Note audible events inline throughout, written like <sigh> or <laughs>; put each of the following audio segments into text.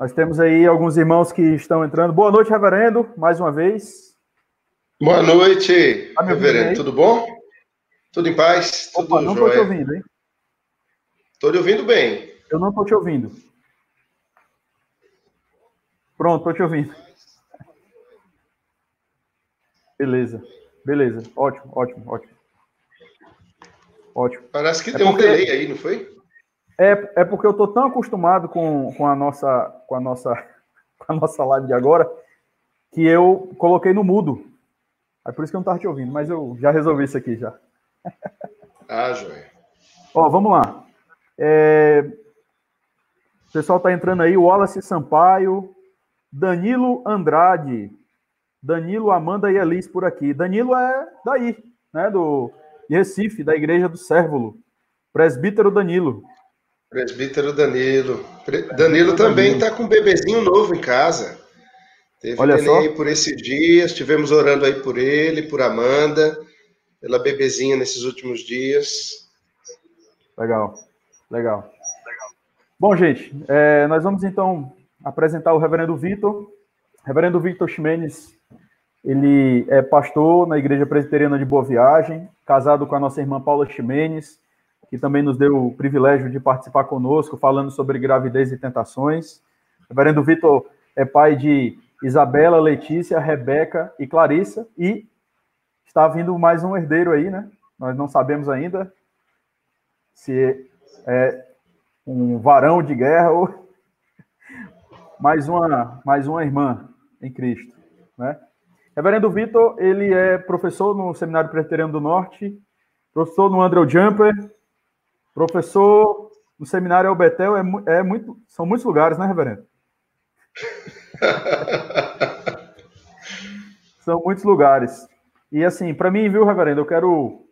Nós temos aí alguns irmãos que estão entrando. Boa noite, reverendo, mais uma vez. Boa noite, tá reverendo. Tudo bom? Tudo em paz? Opa, Tudo não estou te ouvindo, hein? Estou te ouvindo bem. Eu não estou te ouvindo. Pronto, estou te ouvindo. Beleza, beleza. Ótimo, ótimo, ótimo. Ótimo. Parece que é tem porque... um delay aí, não foi? É, é porque eu estou tão acostumado com, com, a nossa, com, a nossa, <laughs> com a nossa live de agora que eu coloquei no mudo. É por isso que eu não estava te ouvindo, mas eu já resolvi isso aqui já. Ah, joia. Ó, vamos lá. É... O pessoal está entrando aí, Wallace Sampaio, Danilo Andrade, Danilo, Amanda e Elis por aqui. Danilo é daí, né, do de Recife, da Igreja do Sérvulo. Presbítero Danilo. Presbítero Danilo. Danilo também está com um bebezinho novo em casa. Teve Olha só. aí por esses dias, estivemos orando aí por ele, por Amanda, pela bebezinha nesses últimos dias. Legal, legal. Bom, gente, é, nós vamos então apresentar o reverendo Vitor. Reverendo Vitor Ximenes, ele é pastor na Igreja Presbiteriana de Boa Viagem, casado com a nossa irmã Paula Ximenes, que também nos deu o privilégio de participar conosco, falando sobre gravidez e tentações. Reverendo Vitor é pai de Isabela, Letícia, Rebeca e Clarissa, e está vindo mais um herdeiro aí, né? Nós não sabemos ainda se é um varão de guerra ou <laughs> mais uma, mais uma irmã em Cristo, né? Reverendo Vitor, ele é professor no Seminário Presbiteriano do Norte, professor no Andrew Jumper, Professor, no seminário Albetel é, é muito, são muitos lugares, né, reverendo? <laughs> são muitos lugares. E assim, para mim, viu, reverendo, eu quero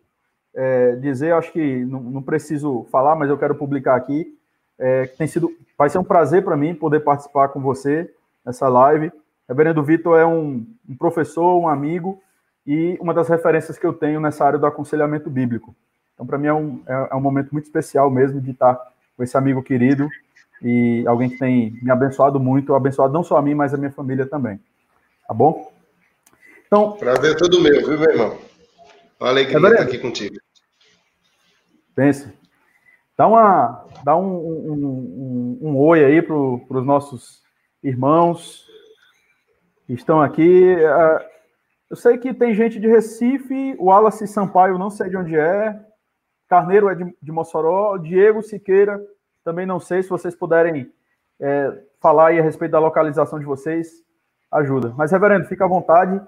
é, dizer, acho que não, não, preciso falar, mas eu quero publicar aqui, é, que tem sido, vai ser um prazer para mim poder participar com você nessa live. Reverendo Vitor é um, um professor, um amigo e uma das referências que eu tenho nessa área do aconselhamento bíblico. Então, para mim, é um, é, é, um momento muito especial mesmo de estar com esse amigo querido e alguém que tem me abençoado muito, abençoado não só a mim, mas a minha família também. Tá bom? Então. Prazer é todo meu, viu, meu irmão? Uma alegria é estar aqui contigo. Pense. Dá, uma, dá um, um, um, um oi aí para os nossos irmãos que estão aqui. Uh, eu sei que tem gente de Recife, o Wallace Sampaio, não sei de onde é, Carneiro é de, de Mossoró, Diego Siqueira, também não sei se vocês puderem é, falar aí a respeito da localização de vocês, ajuda. Mas, reverendo, fica à vontade.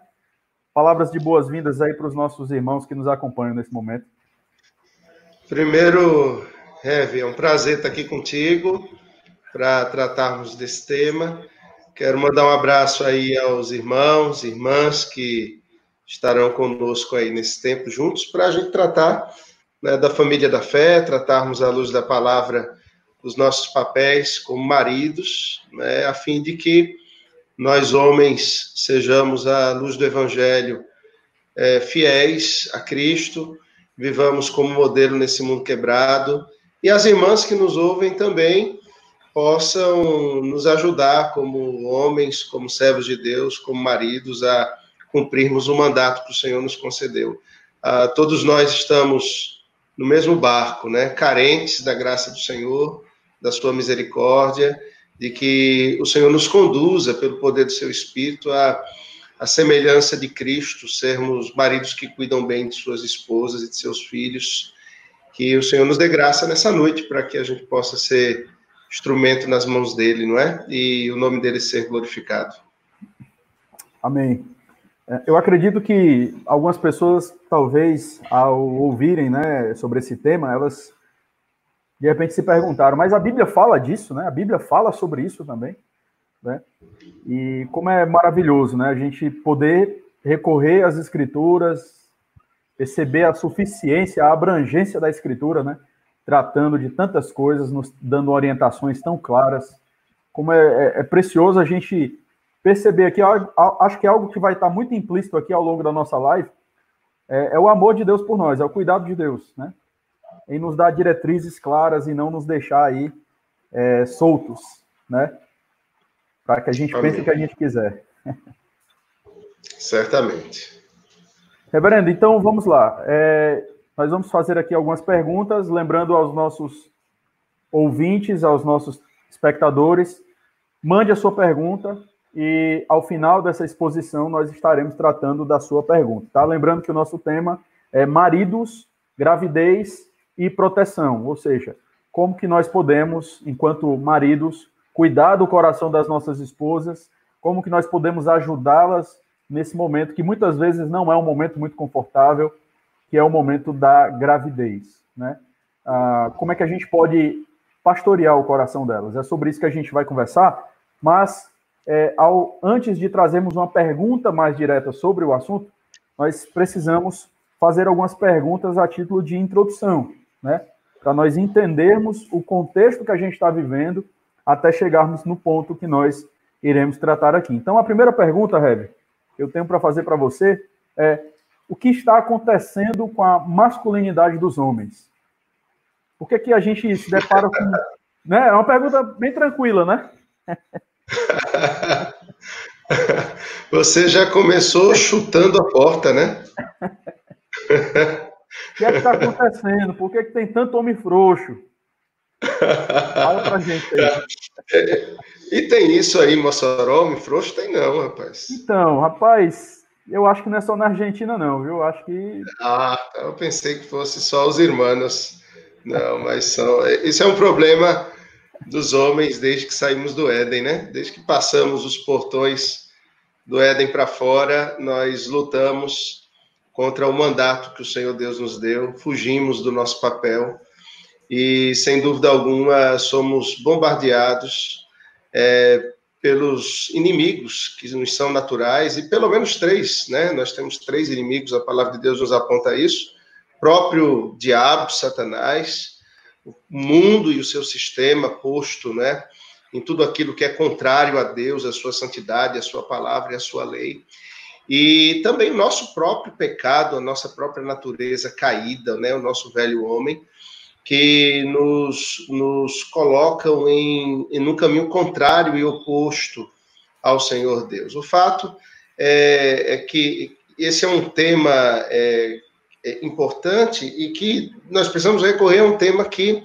Palavras de boas-vindas aí para os nossos irmãos que nos acompanham nesse momento. Primeiro, Heavy, é um prazer estar aqui contigo para tratarmos desse tema. Quero mandar um abraço aí aos irmãos, irmãs que estarão conosco aí nesse tempo juntos para a gente tratar né, da família da fé, tratarmos à luz da palavra os nossos papéis como maridos, né, a fim de que nós homens sejamos à luz do Evangelho é, fiéis a Cristo, vivamos como modelo nesse mundo quebrado e as irmãs que nos ouvem também possam nos ajudar como homens, como servos de Deus, como maridos a cumprirmos o mandato que o Senhor nos concedeu. Ah, todos nós estamos no mesmo barco, né? Carentes da graça do Senhor, da sua misericórdia, de que o Senhor nos conduza pelo poder do seu Espírito a, a semelhança de Cristo, sermos maridos que cuidam bem de suas esposas e de seus filhos. Que o Senhor nos dê graça nessa noite para que a gente possa ser instrumento nas mãos dele, não é? E o nome dele ser glorificado. Amém. É, eu acredito que algumas pessoas, talvez, ao ouvirem né, sobre esse tema, elas de repente se perguntaram, mas a Bíblia fala disso, né? A Bíblia fala sobre isso também, né? E como é maravilhoso, né? A gente poder recorrer às escrituras, perceber a suficiência, a abrangência da escritura, né? Tratando de tantas coisas, nos dando orientações tão claras. Como é, é, é precioso a gente perceber aqui, acho que é algo que vai estar muito implícito aqui ao longo da nossa live, é, é o amor de Deus por nós, é o cuidado de Deus, né? Em nos dar diretrizes claras e não nos deixar aí é, soltos. né? Para que a gente Amém. pense o que a gente quiser. Certamente. Reverendo, então vamos lá. É, nós vamos fazer aqui algumas perguntas, lembrando aos nossos ouvintes, aos nossos espectadores, mande a sua pergunta e ao final dessa exposição nós estaremos tratando da sua pergunta, tá? Lembrando que o nosso tema é maridos, gravidez e proteção, ou seja, como que nós podemos, enquanto maridos, cuidar do coração das nossas esposas, como que nós podemos ajudá-las nesse momento que muitas vezes não é um momento muito confortável, que é o momento da gravidez, né? Ah, como é que a gente pode pastorear o coração delas? É sobre isso que a gente vai conversar, mas é, ao, antes de trazermos uma pergunta mais direta sobre o assunto, nós precisamos fazer algumas perguntas a título de introdução, né? Para nós entendermos o contexto que a gente está vivendo até chegarmos no ponto que nós iremos tratar aqui. Então, a primeira pergunta, Heber, eu tenho para fazer para você é o que está acontecendo com a masculinidade dos homens? Por que, que a gente se depara com. Né? É uma pergunta bem tranquila, né? <laughs> <laughs> Você já começou chutando a porta, né? O que é que está acontecendo? Por que, que tem tanto homem frouxo? Fala pra gente aí. É, e tem isso aí, Mossoró, homem frouxo? Tem não, rapaz. Então, rapaz, eu acho que não é só na Argentina, não, viu? Eu acho que. Ah, eu pensei que fosse só os irmãos. Não, mas são. Isso é um problema dos homens desde que saímos do Éden, né? Desde que passamos os portões do Éden para fora, nós lutamos contra o mandato que o Senhor Deus nos deu, fugimos do nosso papel e, sem dúvida alguma, somos bombardeados é, pelos inimigos que nos são naturais e pelo menos três, né? Nós temos três inimigos, a palavra de Deus nos aponta isso: próprio diabo, Satanás, o mundo e o seu sistema posto, né? Em tudo aquilo que é contrário a Deus, a sua santidade, a sua palavra e a sua lei. E também nosso próprio pecado, a nossa própria natureza caída, né, o nosso velho homem, que nos, nos colocam em, em um caminho contrário e oposto ao Senhor Deus. O fato é, é que esse é um tema é importante e que nós precisamos recorrer a um tema que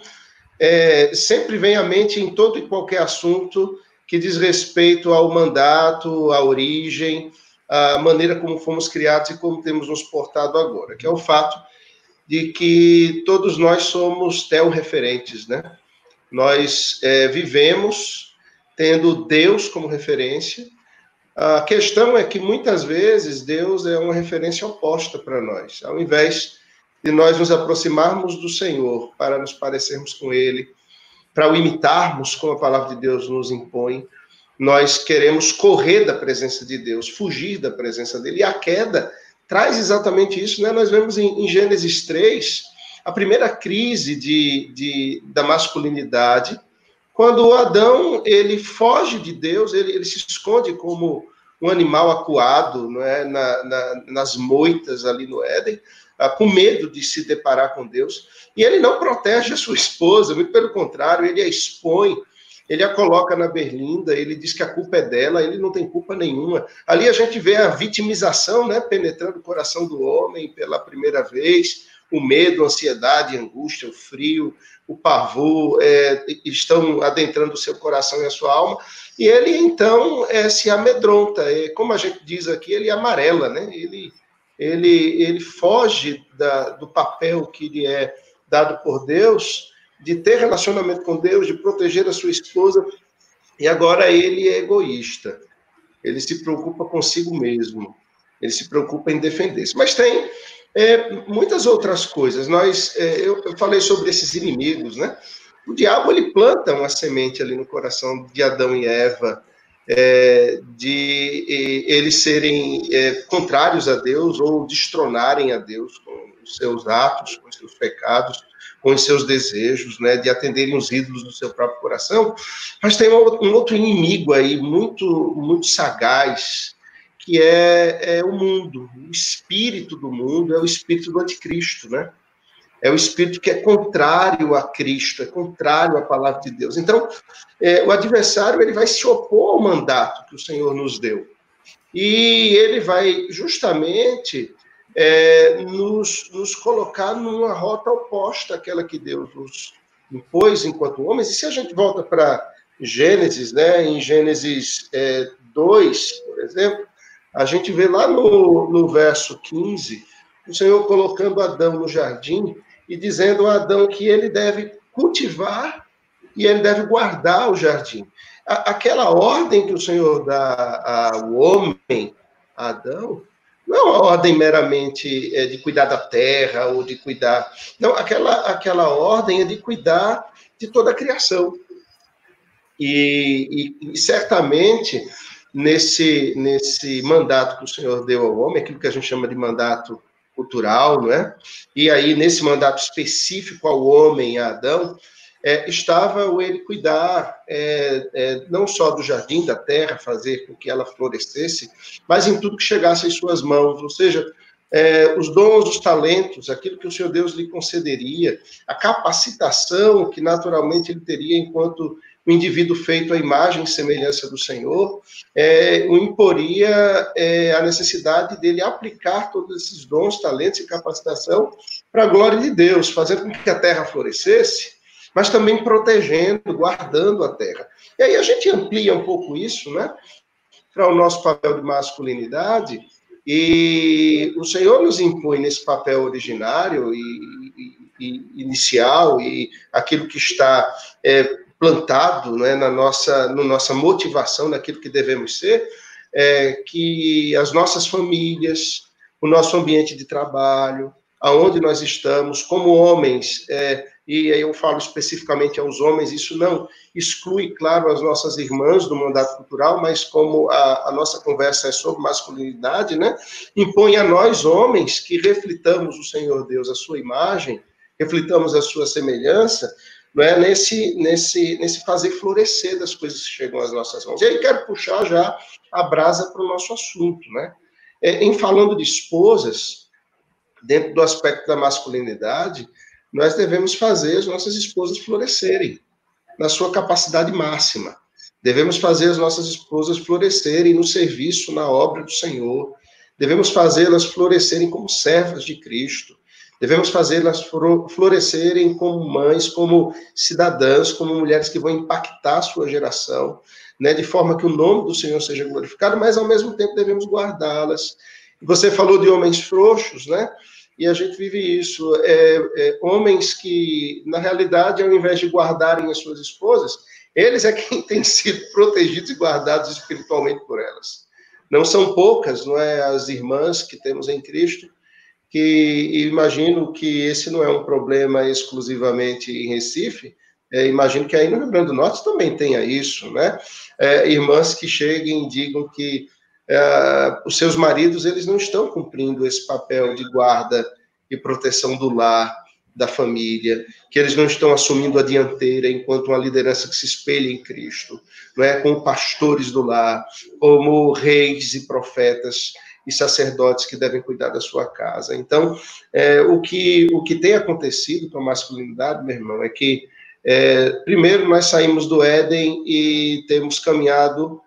é, sempre vem à mente em todo e qualquer assunto que diz respeito ao mandato, à origem, a maneira como fomos criados e como temos nos portado agora, que é o fato de que todos nós somos tel-referentes, né? Nós é, vivemos tendo Deus como referência. A questão é que muitas vezes Deus é uma referência oposta para nós. Ao invés de nós nos aproximarmos do Senhor para nos parecermos com Ele, para o imitarmos como a palavra de Deus nos impõe, nós queremos correr da presença de Deus, fugir da presença dele. E a queda traz exatamente isso, né? Nós vemos em, em Gênesis 3 a primeira crise de, de, da masculinidade, quando Adão ele foge de Deus, ele, ele se esconde como um animal acuado não é? Na, na, nas moitas ali no Éden, ah, com medo de se deparar com Deus. E ele não protege a sua esposa, muito pelo contrário, ele a expõe ele a coloca na berlinda, ele diz que a culpa é dela, ele não tem culpa nenhuma. Ali a gente vê a vitimização, né, penetrando o coração do homem pela primeira vez, o medo, a ansiedade, a angústia, o frio, o pavor é, estão adentrando o seu coração e a sua alma, e ele então é, se amedronta, é, como a gente diz aqui, ele amarela, né? Ele, ele, ele foge da, do papel que lhe é dado por Deus de ter relacionamento com Deus, de proteger a sua esposa, e agora ele é egoísta. Ele se preocupa consigo mesmo. Ele se preocupa em defender-se. Mas tem é, muitas outras coisas. Nós, é, eu, eu, falei sobre esses inimigos, né? O diabo ele planta uma semente ali no coração de Adão e Eva, é, de eles serem é, contrários a Deus ou destronarem a Deus com os seus atos, com os seus pecados com os seus desejos, né, de atenderem os ídolos do seu próprio coração, mas tem um outro inimigo aí muito muito sagaz, que é, é o mundo, o espírito do mundo é o espírito do anticristo, né? é o espírito que é contrário a Cristo, é contrário à palavra de Deus. Então, é, o adversário ele vai se opor ao mandato que o Senhor nos deu. E ele vai justamente é, nos, nos colocar numa rota oposta àquela que Deus nos impôs enquanto homens. E se a gente volta para Gênesis, né, em Gênesis é, 2, por exemplo, a gente vê lá no, no verso 15, o Senhor colocando Adão no jardim e dizendo a Adão que ele deve cultivar e ele deve guardar o jardim. Aquela ordem que o Senhor dá ao homem, a Adão, não é uma ordem meramente é, de cuidar da terra ou de cuidar. Não, aquela, aquela ordem é de cuidar de toda a criação. E, e, e certamente, nesse, nesse mandato que o Senhor deu ao homem, aquilo que a gente chama de mandato cultural, não é? E aí, nesse mandato específico ao homem, a Adão, é, estava o ele cuidar é, é, não só do jardim da terra, fazer com que ela florescesse, mas em tudo que chegasse em suas mãos, ou seja, é, os dons, os talentos, aquilo que o Senhor Deus lhe concederia, a capacitação que naturalmente ele teria enquanto o indivíduo feito à imagem e semelhança do Senhor, é, o imporia é, a necessidade dele aplicar todos esses dons, talentos e capacitação para a glória de Deus, fazendo com que a terra florescesse, mas também protegendo, guardando a terra. E aí a gente amplia um pouco isso, né, para o nosso papel de masculinidade, e o Senhor nos impõe nesse papel originário e, e, e inicial e aquilo que está é, plantado né, na nossa, no nossa motivação, naquilo que devemos ser, é, que as nossas famílias, o nosso ambiente de trabalho, aonde nós estamos, como homens, é, e aí eu falo especificamente aos homens, isso não exclui, claro, as nossas irmãs do mandato cultural, mas como a, a nossa conversa é sobre masculinidade, né, impõe a nós, homens, que reflitamos o Senhor Deus, a sua imagem, reflitamos a sua semelhança, não é nesse, nesse, nesse fazer florescer das coisas que chegam às nossas mãos. E aí quero puxar já a brasa para o nosso assunto, né? É, em falando de esposas, dentro do aspecto da masculinidade, nós devemos fazer as nossas esposas florescerem na sua capacidade máxima. Devemos fazer as nossas esposas florescerem no serviço, na obra do Senhor. Devemos fazê-las florescerem como servas de Cristo. Devemos fazê-las florescerem como mães, como cidadãs, como mulheres que vão impactar a sua geração, né, de forma que o nome do Senhor seja glorificado, mas ao mesmo tempo devemos guardá-las. Você falou de homens frouxos, né? E a gente vive isso. É, é, homens que, na realidade, ao invés de guardarem as suas esposas, eles é quem <laughs> têm sido protegidos e guardados espiritualmente por elas. Não são poucas, não é? As irmãs que temos em Cristo que imagino que esse não é um problema exclusivamente em Recife, é, imagino que aí no Rio Grande do Norte também tenha isso, né? É, irmãs que cheguem e digam que é, os seus maridos eles não estão cumprindo esse papel de guarda e proteção do lar, da família, que eles não estão assumindo a dianteira enquanto uma liderança que se espelha em Cristo, não é? Como pastores do lar, como reis e profetas e sacerdotes que devem cuidar da sua casa. Então, é, o, que, o que tem acontecido com a masculinidade, meu irmão, é que, é, primeiro, nós saímos do Éden e temos caminhado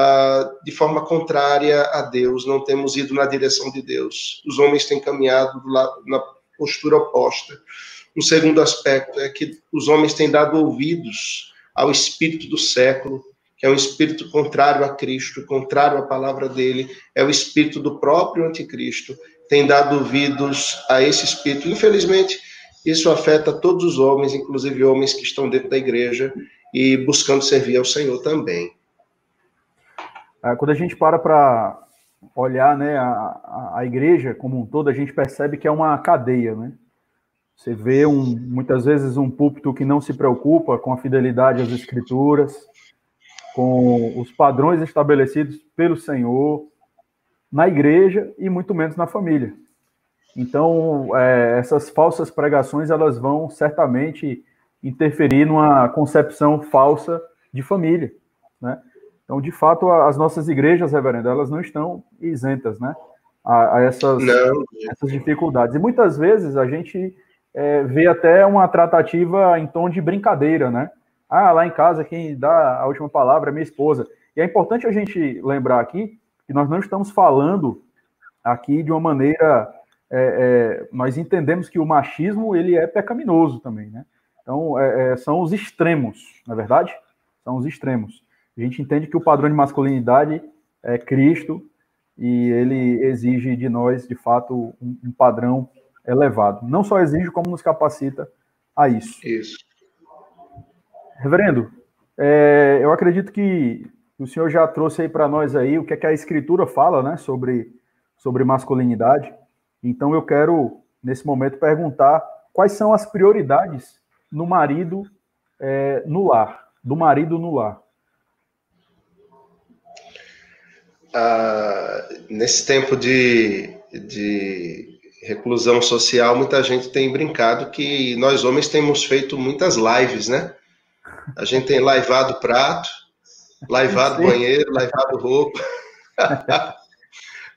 ah, de forma contrária a Deus, não temos ido na direção de Deus. Os homens têm caminhado lado, na postura oposta. Um segundo aspecto é que os homens têm dado ouvidos ao espírito do século, que é um espírito contrário a Cristo, contrário à palavra dele, é o espírito do próprio anticristo, tem dado ouvidos a esse espírito. Infelizmente, isso afeta todos os homens, inclusive homens que estão dentro da igreja e buscando servir ao Senhor também. É, quando a gente para para olhar né, a, a igreja como um todo, a gente percebe que é uma cadeia, né? Você vê um, muitas vezes um púlpito que não se preocupa com a fidelidade às escrituras, com os padrões estabelecidos pelo Senhor na igreja e muito menos na família. Então, é, essas falsas pregações elas vão certamente interferir numa concepção falsa de família, né? Então, de fato, as nossas igrejas, reverendo, elas não estão isentas, né, a, a essas, essas dificuldades. E muitas vezes a gente é, vê até uma tratativa em tom de brincadeira, né? Ah, lá em casa quem dá a última palavra é minha esposa. E é importante a gente lembrar aqui que nós não estamos falando aqui de uma maneira. É, é, nós entendemos que o machismo ele é pecaminoso também, né? Então é, é, são os extremos, na é verdade, são os extremos. A gente entende que o padrão de masculinidade é Cristo e ele exige de nós, de fato, um, um padrão elevado. Não só exige, como nos capacita a isso. Isso. Reverendo, é, eu acredito que o senhor já trouxe aí para nós aí o que, é que a escritura fala, né, sobre, sobre masculinidade. Então eu quero, nesse momento, perguntar quais são as prioridades no marido é, no lar, do marido no lar. Ah, nesse tempo de, de reclusão social, muita gente tem brincado que nós homens temos feito muitas lives, né? A gente tem laivado prato, laivado banheiro, laivado roupa. <laughs>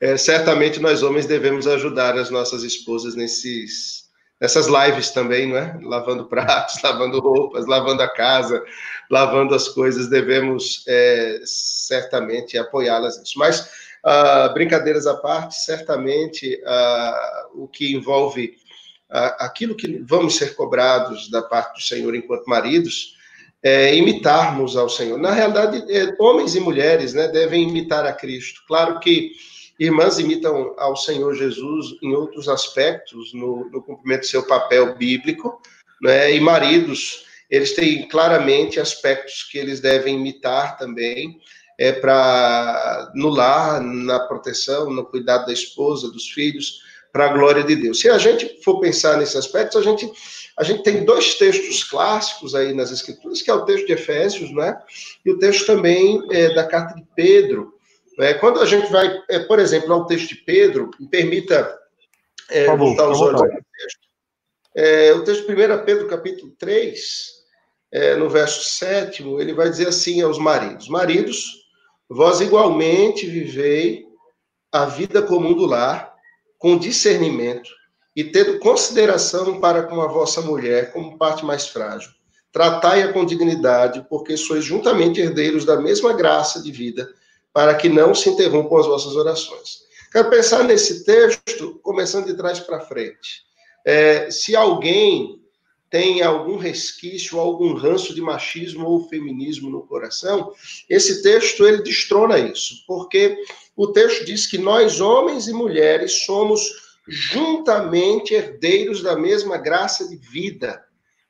é, certamente nós homens devemos ajudar as nossas esposas nesses, nessas lives também, não é? Lavando pratos, <laughs> lavando roupas, lavando a casa, lavando as coisas, devemos é, certamente apoiá-las nisso. Mas, uh, brincadeiras à parte, certamente uh, o que envolve uh, aquilo que vamos ser cobrados da parte do Senhor enquanto maridos, é, imitarmos ao Senhor. Na realidade, é, homens e mulheres né, devem imitar a Cristo. Claro que irmãs imitam ao Senhor Jesus em outros aspectos, no, no cumprimento do seu papel bíblico, né, e maridos, eles têm claramente aspectos que eles devem imitar também, é, para no lar, na proteção, no cuidado da esposa, dos filhos, para a glória de Deus. Se a gente for pensar nesses aspectos, a gente a gente tem dois textos clássicos aí nas Escrituras, que é o texto de Efésios, né? E o texto também é, da carta de Pedro. Né? Quando a gente vai, é, por exemplo, ao texto de Pedro, me permita é, favor, voltar os olhos ao texto. É, o texto de 1 Pedro, capítulo 3, é, no verso 7, ele vai dizer assim aos maridos: Maridos, vós igualmente vivei a vida comum do lar, com discernimento e tendo consideração para com a vossa mulher como parte mais frágil. Tratai-a com dignidade, porque sois juntamente herdeiros da mesma graça de vida, para que não se interrompam as vossas orações. Quero pensar nesse texto, começando de trás para frente. É, se alguém tem algum resquício, algum ranço de machismo ou feminismo no coração, esse texto ele destrona isso, porque o texto diz que nós, homens e mulheres, somos juntamente herdeiros da mesma graça de vida.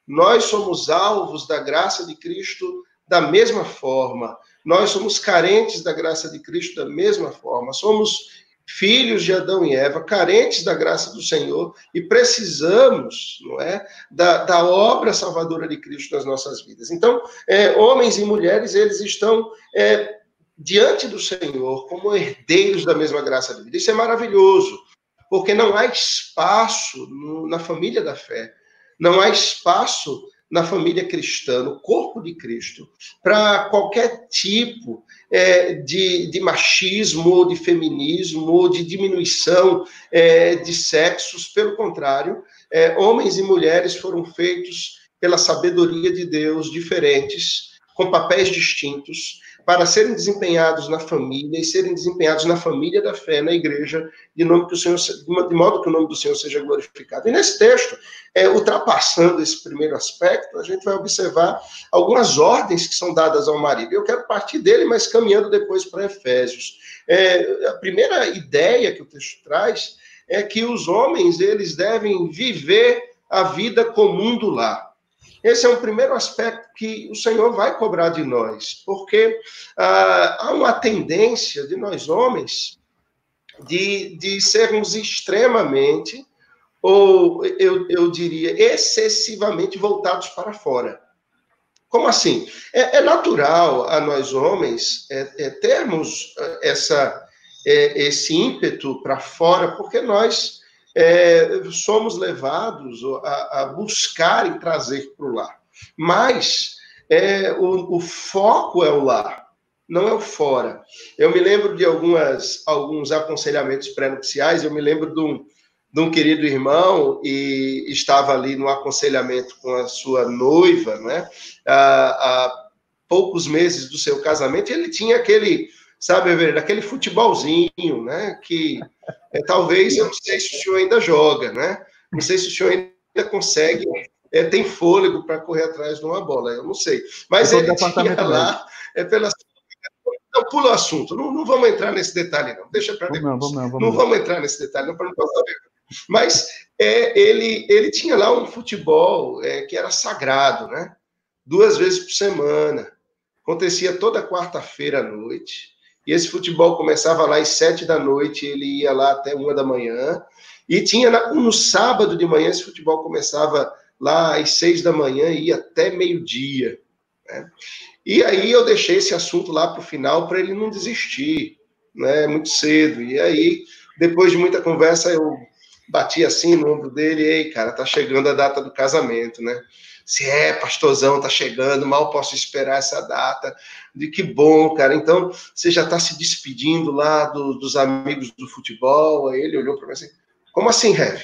Nós somos alvos da graça de Cristo da mesma forma. Nós somos carentes da graça de Cristo da mesma forma. Somos filhos de Adão e Eva, carentes da graça do Senhor e precisamos, não é, da, da obra salvadora de Cristo nas nossas vidas. Então, é, homens e mulheres, eles estão é, diante do Senhor como herdeiros da mesma graça de vida. Isso é maravilhoso porque não há espaço no, na família da fé, não há espaço na família cristã, no corpo de Cristo, para qualquer tipo é, de, de, machismo, de feminismo, de diminuição é, de sexos. Pelo contrário, é, homens e mulheres foram feitos pela sabedoria de Deus diferentes, com papéis distintos, para serem desempenhados na família e serem desempenhados na família da fé, na igreja, de, nome que o Senhor, de modo que o nome do Senhor seja glorificado. E nesse texto, é, ultrapassando esse primeiro aspecto, a gente vai observar algumas ordens que são dadas ao marido. Eu quero partir dele, mas caminhando depois para Efésios. É, a primeira ideia que o texto traz é que os homens eles devem viver a vida comum do lar. Esse é um primeiro aspecto que o Senhor vai cobrar de nós, porque ah, há uma tendência de nós homens de, de sermos extremamente, ou eu, eu diria, excessivamente voltados para fora. Como assim? É, é natural a nós homens é, é termos é, essa, é, esse ímpeto para fora, porque nós é, somos levados a, a, buscar e trazer para o lar. Mas é, o, o, foco é o lar, não é o fora. Eu me lembro de algumas, alguns aconselhamentos pré-nupciais, eu me lembro de um, de um querido irmão e estava ali no aconselhamento com a sua noiva, né? Há, há poucos meses do seu casamento, ele tinha aquele, sabe, aquele futebolzinho, né? Que é, talvez, eu não sei se o senhor ainda joga, né? Não sei se o senhor ainda consegue, é, tem fôlego para correr atrás de uma bola, eu não sei. Mas ele tinha lá, é, pela não, pula o assunto. Não, não vamos entrar nesse detalhe, não. Deixa para depois. Não, vamos, não, vamos, não vamos entrar nesse detalhe, não, para não passar Mas é, ele, ele tinha lá um futebol é, que era sagrado, né? Duas vezes por semana. Acontecia toda quarta-feira à noite. E esse futebol começava lá às sete da noite, ele ia lá até uma da manhã. E tinha no sábado de manhã, esse futebol começava lá às seis da manhã e ia até meio-dia. Né? E aí eu deixei esse assunto lá para o final para ele não desistir, né? Muito cedo. E aí, depois de muita conversa, eu bati assim no ombro dele, ei, cara, tá chegando a data do casamento, né? Se é, pastorzão, tá chegando, mal posso esperar essa data. De que bom, cara. Então, você já tá se despedindo lá do, dos amigos do futebol. Aí ele olhou para mim assim: como assim, Rev?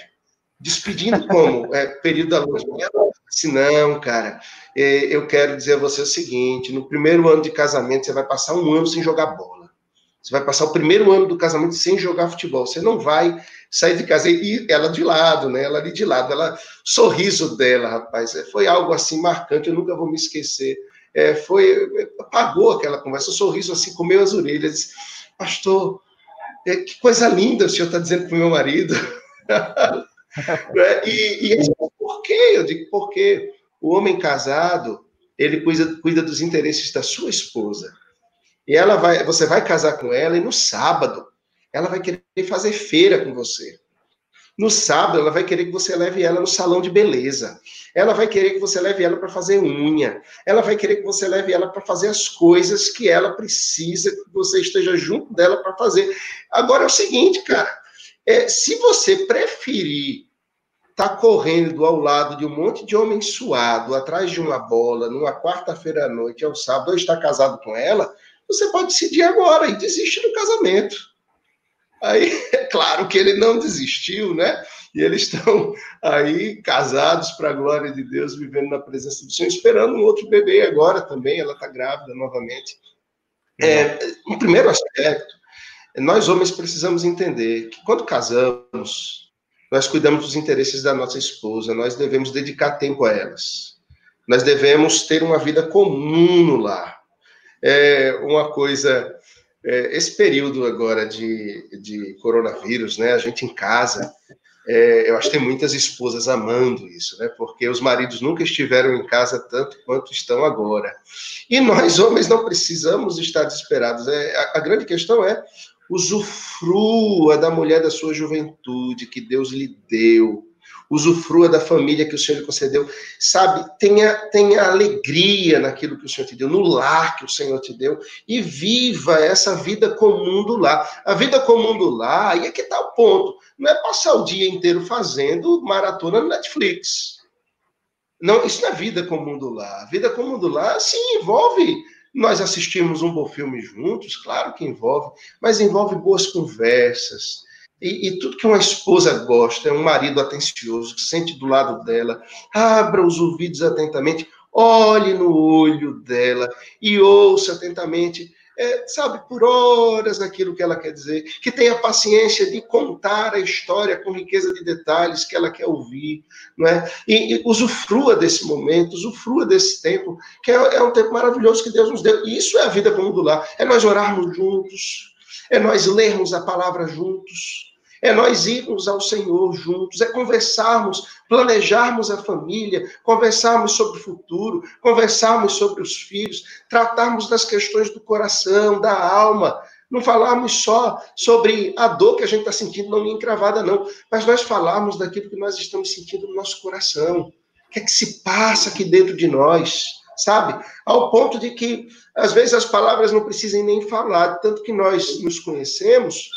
Despedindo como? É, período da luz. Se não, cara, é, eu quero dizer a você o seguinte: no primeiro ano de casamento, você vai passar um ano sem jogar bola. Você vai passar o primeiro ano do casamento sem jogar futebol. Você não vai sair de casa. E ela de lado, né? Ela ali de lado. Ela, sorriso dela, rapaz, é, foi algo assim marcante, eu nunca vou me esquecer. É, foi, apagou aquela conversa, o sorriso assim, comeu as orelhas. Pastor, é, que coisa linda o senhor está dizendo para o meu marido. <laughs> É, e, e por quê? Eu digo, porque o homem casado, ele cuida, cuida dos interesses da sua esposa. E ela vai, você vai casar com ela e no sábado ela vai querer fazer feira com você. No sábado, ela vai querer que você leve ela no salão de beleza. Ela vai querer que você leve ela para fazer unha. Ela vai querer que você leve ela para fazer as coisas que ela precisa, que você esteja junto dela para fazer. Agora é o seguinte, cara. É, se você preferir estar tá correndo ao lado de um monte de homem suado, atrás de uma bola, numa quarta-feira à noite, ao sábado, ou está casado com ela, você pode decidir agora e desistir do casamento. Aí, <laughs> é claro que ele não desistiu, né? E eles estão aí casados para a glória de Deus, vivendo na presença do Senhor, esperando um outro bebê agora também. Ela está grávida novamente. É, um primeiro aspecto, nós homens precisamos entender que quando casamos, nós cuidamos dos interesses da nossa esposa, nós devemos dedicar tempo a elas. Nós devemos ter uma vida comum no lar. É uma coisa é, esse período agora de, de coronavírus, né, a gente em casa, é, eu acho que tem muitas esposas amando isso, né, porque os maridos nunca estiveram em casa tanto quanto estão agora. E nós, homens, não precisamos estar desesperados. É, a, a grande questão é usufrua da mulher da sua juventude que Deus lhe deu usufrua da família que o Senhor lhe concedeu, sabe? Tenha, tenha alegria naquilo que o Senhor te deu, no lar que o Senhor te deu, e viva essa vida comum do lar. A vida comum do lar, é que está o ponto. Não é passar o dia inteiro fazendo maratona no Netflix. Não, isso não é vida comum do lar. A vida comum do lar, sim, envolve nós assistimos um bom filme juntos, claro que envolve, mas envolve boas conversas, e, e, tudo que uma esposa gosta é um marido atencioso, que sente do lado dela, abra os ouvidos atentamente, olhe no olho dela e ouça atentamente, é, sabe, por horas aquilo que ela quer dizer, que tenha paciência de contar a história com riqueza de detalhes que ela quer ouvir, não é? E, e usufrua desse momento, usufrua desse tempo, que é, é um tempo maravilhoso que Deus nos deu. E isso é a vida como do lar, é nós orarmos juntos, é nós lermos a palavra juntos, é nós irmos ao Senhor juntos, é conversarmos, planejarmos a família, conversarmos sobre o futuro, conversarmos sobre os filhos, tratarmos das questões do coração, da alma. Não falarmos só sobre a dor que a gente está sentindo na unha encravada, não, mas nós falarmos daquilo que nós estamos sentindo no nosso coração. O que é que se passa aqui dentro de nós? Sabe? Ao ponto de que, às vezes, as palavras não precisem nem falar, tanto que nós nos conhecemos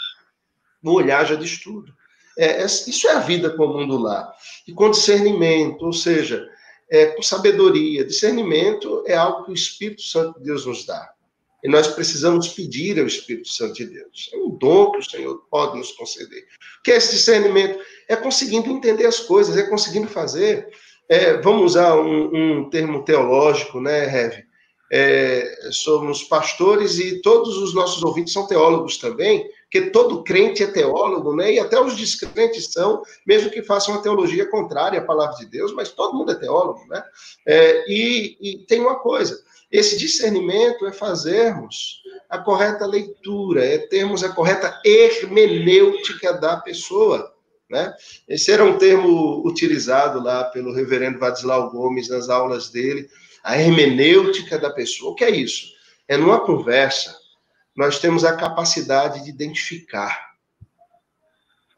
no olhar já diz tudo. É, é, isso é a vida comum do lar. E com discernimento, ou seja, é, com sabedoria. Discernimento é algo que o Espírito Santo de Deus nos dá. E nós precisamos pedir ao Espírito Santo de Deus. É um dom que o Senhor pode nos conceder. O que é esse discernimento? É conseguindo entender as coisas, é conseguindo fazer. É, vamos usar um, um, termo teológico, né, Heve? É, somos pastores e todos os nossos ouvintes são teólogos também, porque todo crente é teólogo, né? E até os descrentes são, mesmo que façam uma teologia contrária à palavra de Deus, mas todo mundo é teólogo, né? É, e, e tem uma coisa: esse discernimento é fazermos a correta leitura, é termos a correta hermenêutica da pessoa. Né? Esse era um termo utilizado lá pelo reverendo Vadislau Gomes nas aulas dele, a hermenêutica da pessoa. O que é isso? É numa conversa, nós temos a capacidade de identificar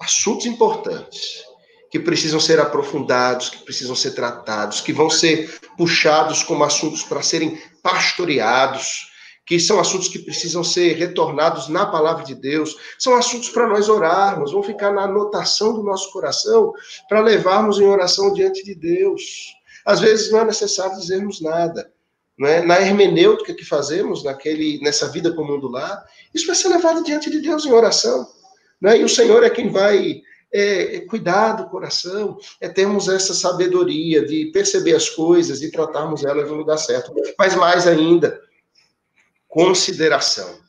assuntos importantes que precisam ser aprofundados, que precisam ser tratados, que vão ser puxados como assuntos para serem pastoreados, que são assuntos que precisam ser retornados na palavra de Deus, são assuntos para nós orarmos, vão ficar na anotação do nosso coração para levarmos em oração diante de Deus. Às vezes não é necessário dizermos nada. Não é? Na hermenêutica que fazemos naquele, nessa vida comum do lar, isso vai ser levado diante de Deus em oração. Né? E o Senhor é quem vai é, é cuidar do coração, é termos essa sabedoria de perceber as coisas e tratarmos elas no lugar certo. Mas mais ainda, consideração.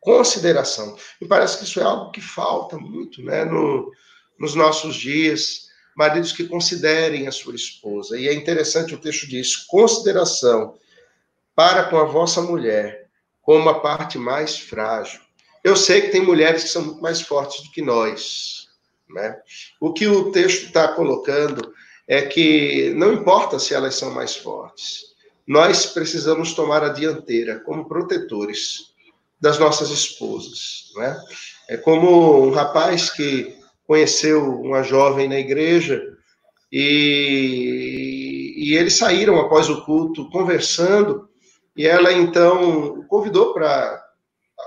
Consideração. Me parece que isso é algo que falta muito né, no, nos nossos dias. Maridos que considerem a sua esposa. E é interessante o texto diz: consideração para com a vossa mulher como a parte mais frágil. Eu sei que tem mulheres que são muito mais fortes do que nós, né? O que o texto está colocando é que não importa se elas são mais fortes, nós precisamos tomar a dianteira como protetores das nossas esposas. Né? É como um rapaz que conheceu uma jovem na igreja e, e eles saíram após o culto conversando e ela então o convidou para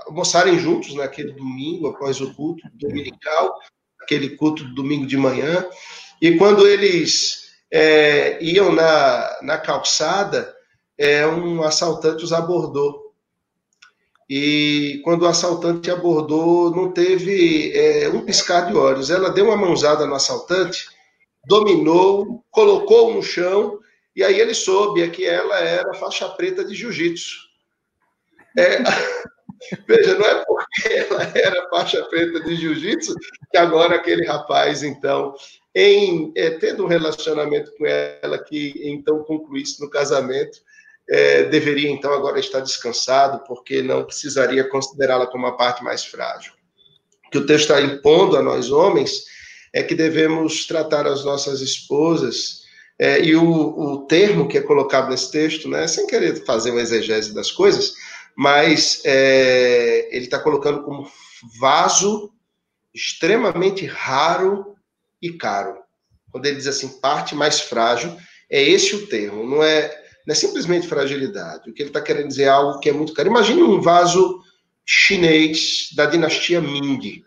almoçarem juntos naquele domingo após o culto dominical aquele culto do domingo de manhã, e quando eles é, iam na, na calçada, é, um assaltante os abordou. E quando o assaltante abordou, não teve é, um piscar de olhos. Ela deu uma mãozada no assaltante, dominou, colocou no chão, e aí ele soube que ela era faixa preta de jiu-jitsu. É, <laughs> Veja, não é porque ela era faixa preta de jiu-jitsu que agora aquele rapaz, então, em é, tendo um relacionamento com ela que então concluísse no casamento, é, deveria então agora estar descansado, porque não precisaria considerá-la como a parte mais frágil. O que o texto está impondo a nós homens é que devemos tratar as nossas esposas, é, e o, o termo que é colocado nesse texto, né, sem querer fazer uma exegese das coisas, mas é, ele está colocando como vaso extremamente raro e caro. Quando ele diz assim, parte mais frágil, é esse o termo, não é, não é simplesmente fragilidade. O que ele está querendo dizer é algo que é muito caro. Imagine um vaso chinês da dinastia Ming.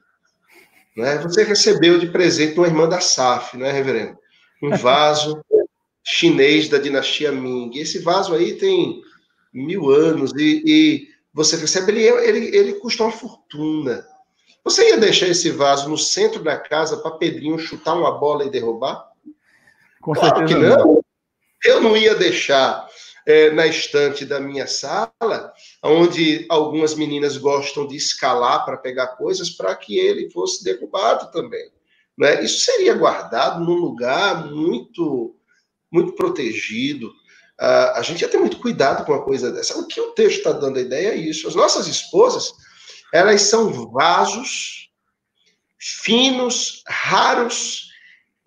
Né? Você recebeu de presente uma irmã da SAF, não é, reverendo? Um vaso <laughs> chinês da dinastia Ming. Esse vaso aí tem mil anos, e, e você recebe, ele, ele, ele custa uma fortuna. Você ia deixar esse vaso no centro da casa para Pedrinho chutar uma bola e derrubar? Com claro certeza que não. não. Eu não ia deixar é, na estante da minha sala, onde algumas meninas gostam de escalar para pegar coisas, para que ele fosse derrubado também. Né? Isso seria guardado num lugar muito, muito protegido, Uh, a gente ia ter muito cuidado com uma coisa dessa. O que o texto está dando a ideia é isso. As nossas esposas, elas são vasos finos, raros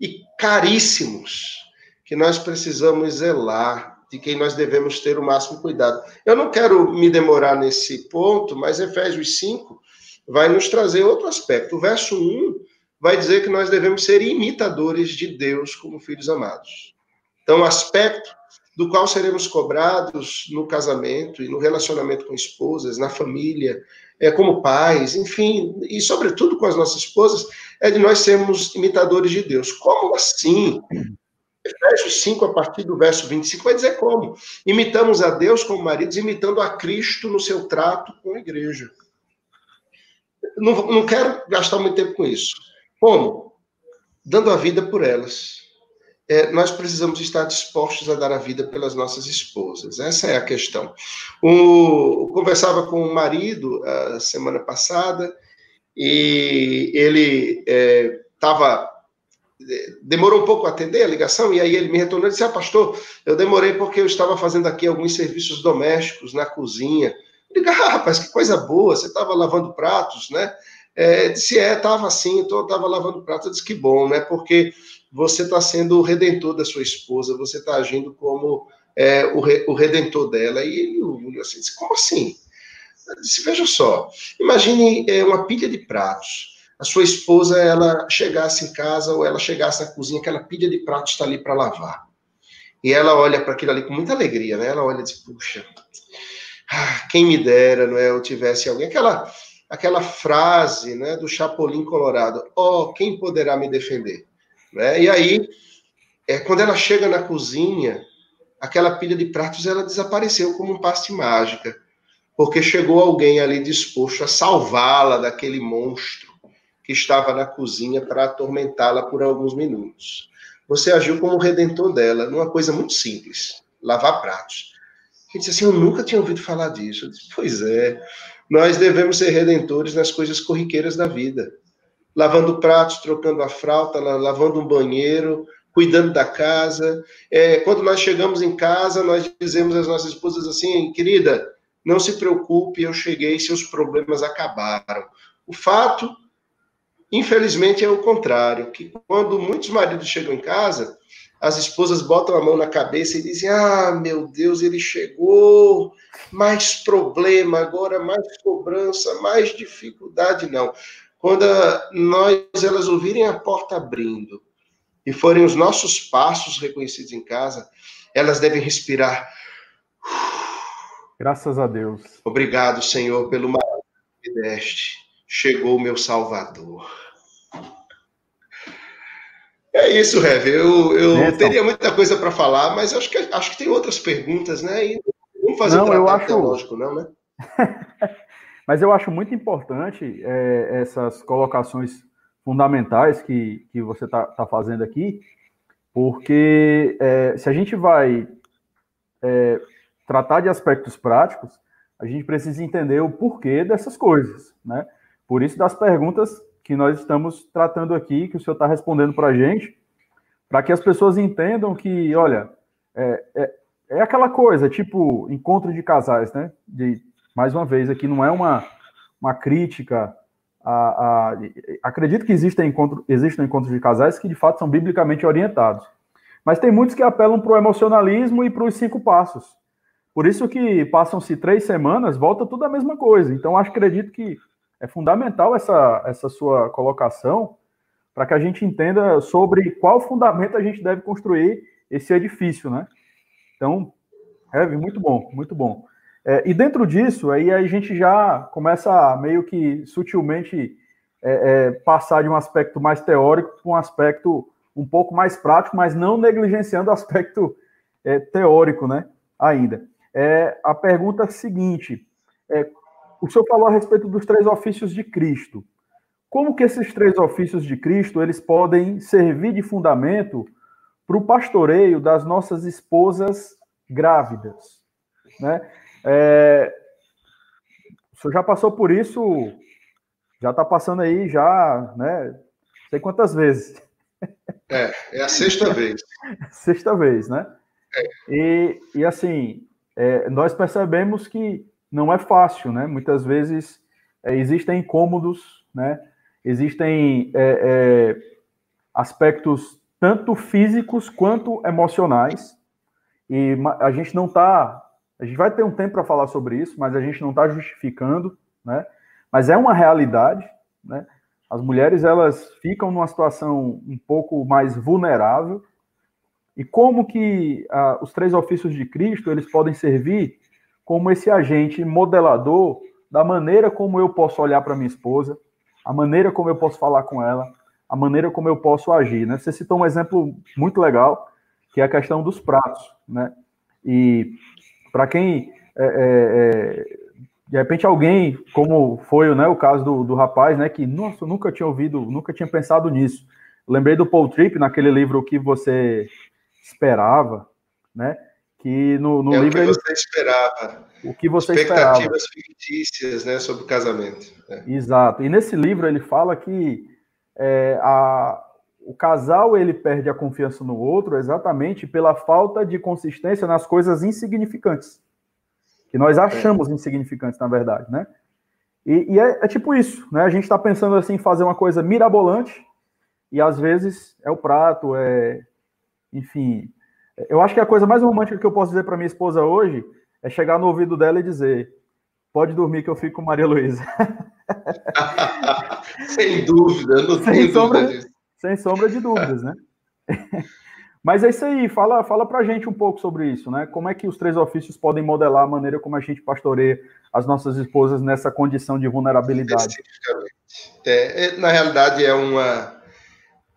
e caríssimos, que nós precisamos zelar, de quem nós devemos ter o máximo cuidado. Eu não quero me demorar nesse ponto, mas Efésios 5 vai nos trazer outro aspecto. O verso 1 vai dizer que nós devemos ser imitadores de Deus como filhos amados. Então, aspecto do qual seremos cobrados no casamento e no relacionamento com esposas, na família, é, como pais, enfim, e sobretudo com as nossas esposas, é de nós sermos imitadores de Deus. Como assim? Efésios 5, a partir do verso 25, vai dizer como. Imitamos a Deus como maridos, imitando a Cristo no seu trato com a igreja. Não, não quero gastar muito tempo com isso. Como? Dando a vida por elas. É, nós precisamos estar dispostos a dar a vida pelas nossas esposas. Essa é a questão. O, conversava com o marido a semana passada e ele estava é, demorou um pouco a atender a ligação, e aí ele me retornou e disse: Ah, pastor, eu demorei porque eu estava fazendo aqui alguns serviços domésticos na cozinha. Eu ah, rapaz, que coisa boa, você estava lavando pratos, né? É, disse, é, estava assim, estava lavando pratos. Eu disse, que bom, né? Porque você está sendo o redentor da sua esposa, você está agindo como é, o, re, o, redentor dela. E ele olhou assim, disse, como assim? Eu disse, veja só, imagine é, uma pilha de pratos a sua esposa ela chegasse em casa ou ela chegasse na cozinha, aquela pilha de pratos está ali para lavar. E ela olha para aquilo ali com muita alegria, né? Ela olha e diz: Puxa, ah, quem me dera, não é? Eu tivesse alguém. Aquela, aquela frase né, do Chapolin Colorado: Oh, quem poderá me defender? Né? E aí, é, quando ela chega na cozinha, aquela pilha de pratos ela desapareceu como um passe mágica, porque chegou alguém ali disposto a salvá-la daquele monstro que estava na cozinha para atormentá-la por alguns minutos. Você agiu como redentor dela, numa coisa muito simples, lavar pratos. Ele disse assim, eu nunca tinha ouvido falar disso. Eu disse, pois é, nós devemos ser redentores nas coisas corriqueiras da vida. Lavando pratos, trocando a fralda, lavando um banheiro, cuidando da casa. É, quando nós chegamos em casa, nós dizemos às nossas esposas assim, querida, não se preocupe, eu cheguei, seus problemas acabaram. O fato Infelizmente é o contrário, que quando muitos maridos chegam em casa, as esposas botam a mão na cabeça e dizem: Ah, meu Deus, ele chegou, mais problema agora, mais cobrança, mais dificuldade. Não. Quando nós elas ouvirem a porta abrindo e forem os nossos passos reconhecidos em casa, elas devem respirar. Graças a Deus. Obrigado, Senhor, pelo maravilha que me deste. Chegou o meu Salvador. É isso, Rev. Eu, eu então. teria muita coisa para falar, mas acho que, acho que tem outras perguntas, né? E vamos fazer não, um eu acho... teológico, não, né? <laughs> mas eu acho muito importante é, essas colocações fundamentais que, que você está tá fazendo aqui, porque é, se a gente vai é, tratar de aspectos práticos, a gente precisa entender o porquê dessas coisas, né? Por isso das perguntas que nós estamos tratando aqui, que o senhor está respondendo para a gente, para que as pessoas entendam que, olha, é, é, é, aquela coisa, tipo encontro de casais, né? De, mais uma vez, aqui não é uma, uma crítica. A, a, acredito que existem, encontro, existem encontros de casais que de fato são biblicamente orientados. Mas tem muitos que apelam para o emocionalismo e para os cinco passos. Por isso que passam-se três semanas, volta tudo a mesma coisa. Então, acredito que é fundamental essa, essa sua colocação para que a gente entenda sobre qual fundamento a gente deve construir esse edifício, né? Então, Heavy, muito bom, muito bom. É, e dentro disso, aí a gente já começa meio que sutilmente é, é, passar de um aspecto mais teórico para um aspecto um pouco mais prático, mas não negligenciando o aspecto é, teórico, né? Ainda. É, a pergunta seguinte: é, o senhor falou a respeito dos três ofícios de Cristo. Como que esses três ofícios de Cristo eles podem servir de fundamento para o pastoreio das nossas esposas grávidas, né? É, o senhor já passou por isso, já está passando aí já, né? Sei quantas vezes. É, é a sexta vez. <laughs> sexta vez, né? É. E, e assim, é, nós percebemos que não é fácil, né? Muitas vezes é, existem incômodos, né? Existem é, é, aspectos tanto físicos quanto emocionais e a gente não está, a gente vai ter um tempo para falar sobre isso, mas a gente não está justificando, né? Mas é uma realidade, né? As mulheres elas ficam numa situação um pouco mais vulnerável e como que ah, os três ofícios de Cristo eles podem servir como esse agente modelador da maneira como eu posso olhar para minha esposa, a maneira como eu posso falar com ela, a maneira como eu posso agir. Né? Você citou um exemplo muito legal, que é a questão dos pratos, né? E para quem é, é, é, de repente alguém, como foi né, o caso do, do rapaz, né, que nossa, nunca tinha ouvido, nunca tinha pensado nisso. Lembrei do Paul Tripp naquele livro que você esperava, né? Que no, no é livro o que você esperava. O que você Expectativas esperava. fictícias, né, sobre o casamento. É. Exato. E nesse livro ele fala que é, a, o casal ele perde a confiança no outro exatamente pela falta de consistência nas coisas insignificantes que nós achamos é. insignificantes na verdade, né? E, e é, é, tipo isso, né? A gente está pensando assim fazer uma coisa mirabolante e às vezes é o prato, é, enfim. Eu acho que a coisa mais romântica que eu posso dizer para minha esposa hoje é chegar no ouvido dela e dizer: pode dormir que eu fico com Maria Luísa. <laughs> sem dúvida, não sem sombra, disso. Sem sombra de dúvidas, né? <laughs> Mas é isso aí, fala, fala pra gente um pouco sobre isso, né? Como é que os três ofícios podem modelar a maneira como a gente pastoreia as nossas esposas nessa condição de vulnerabilidade? É, é, na realidade, é uma.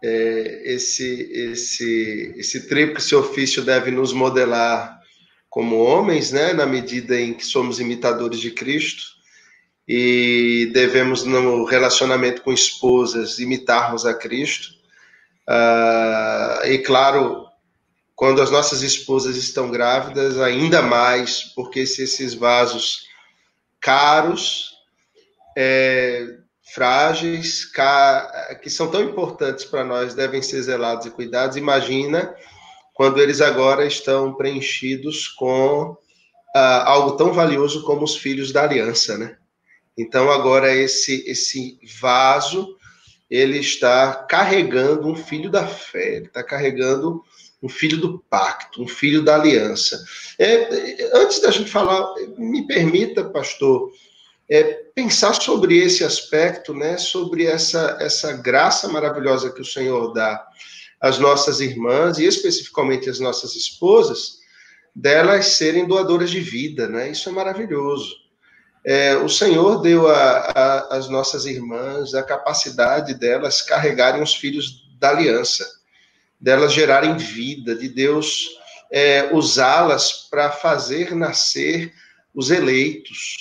É, esse, esse, esse tríplice ofício deve nos modelar como homens, né? Na medida em que somos imitadores de Cristo e devemos, no relacionamento com esposas, imitarmos a Cristo Uh, e claro, quando as nossas esposas estão grávidas, ainda mais, porque se esses vasos caros, é, frágeis, que são tão importantes para nós, devem ser zelados e cuidados, imagina quando eles agora estão preenchidos com uh, algo tão valioso como os filhos da aliança, né? Então agora esse esse vaso ele está carregando um filho da fé, ele está carregando um filho do pacto, um filho da aliança. É, antes da gente falar, me permita, pastor, é, pensar sobre esse aspecto, né, sobre essa, essa graça maravilhosa que o Senhor dá às nossas irmãs e especificamente às nossas esposas, delas serem doadoras de vida, né? Isso é maravilhoso. É, o Senhor deu às nossas irmãs a capacidade delas carregarem os filhos da aliança, delas gerarem vida, de Deus é, usá-las para fazer nascer os eleitos,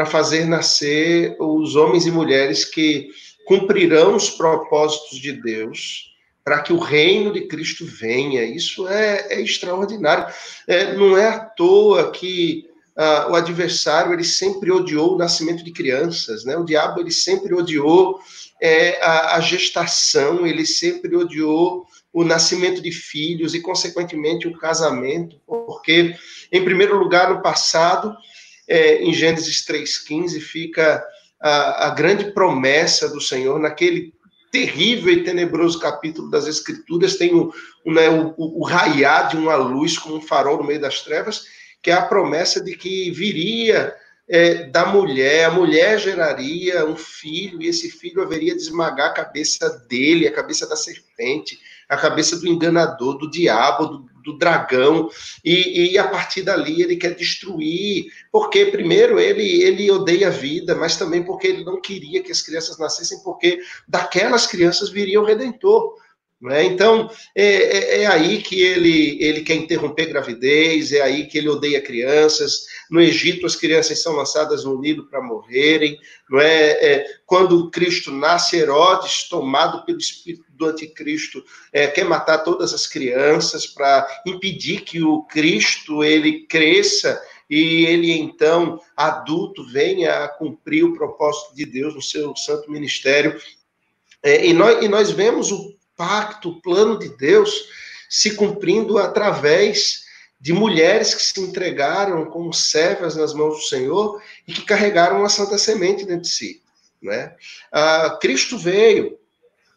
para fazer nascer os homens e mulheres que cumprirão os propósitos de Deus para que o reino de Cristo venha. Isso é, é extraordinário. É, não é à toa que uh, o adversário ele sempre odiou o nascimento de crianças, né? O diabo ele sempre odiou é, a, a gestação, ele sempre odiou o nascimento de filhos e, consequentemente, o casamento, porque, em primeiro lugar, no passado, é, em Gênesis 3,15, fica a, a, grande promessa do Senhor, naquele terrível e tenebroso capítulo das Escrituras, tem o, o, né, o, o raiar de uma luz como um farol no meio das trevas, que é a promessa de que viria é, da mulher, a mulher geraria um filho, e esse filho haveria de esmagar a cabeça dele, a cabeça da serpente, a cabeça do enganador, do diabo, do, do dragão, e, e, a partir dali ele quer destruir, porque primeiro ele, ele odeia a vida, mas também porque ele não queria que as crianças nascessem, porque daquelas crianças viria o Redentor. Né? Então, é, é, é, aí que ele, ele quer interromper gravidez, é aí que ele odeia crianças. No Egito, as crianças são lançadas no Nilo para morrerem. Não é? é? Quando Cristo nasce, Herodes, tomado pelo espírito do anticristo, é, quer matar todas as crianças para impedir que o Cristo ele cresça e ele então, adulto, venha a cumprir o propósito de Deus no seu santo ministério. É, e, nós, e nós vemos o pacto, o plano de Deus se cumprindo através de mulheres que se entregaram como servas nas mãos do Senhor e que carregaram a santa semente dentro de si. Né? Ah, Cristo veio,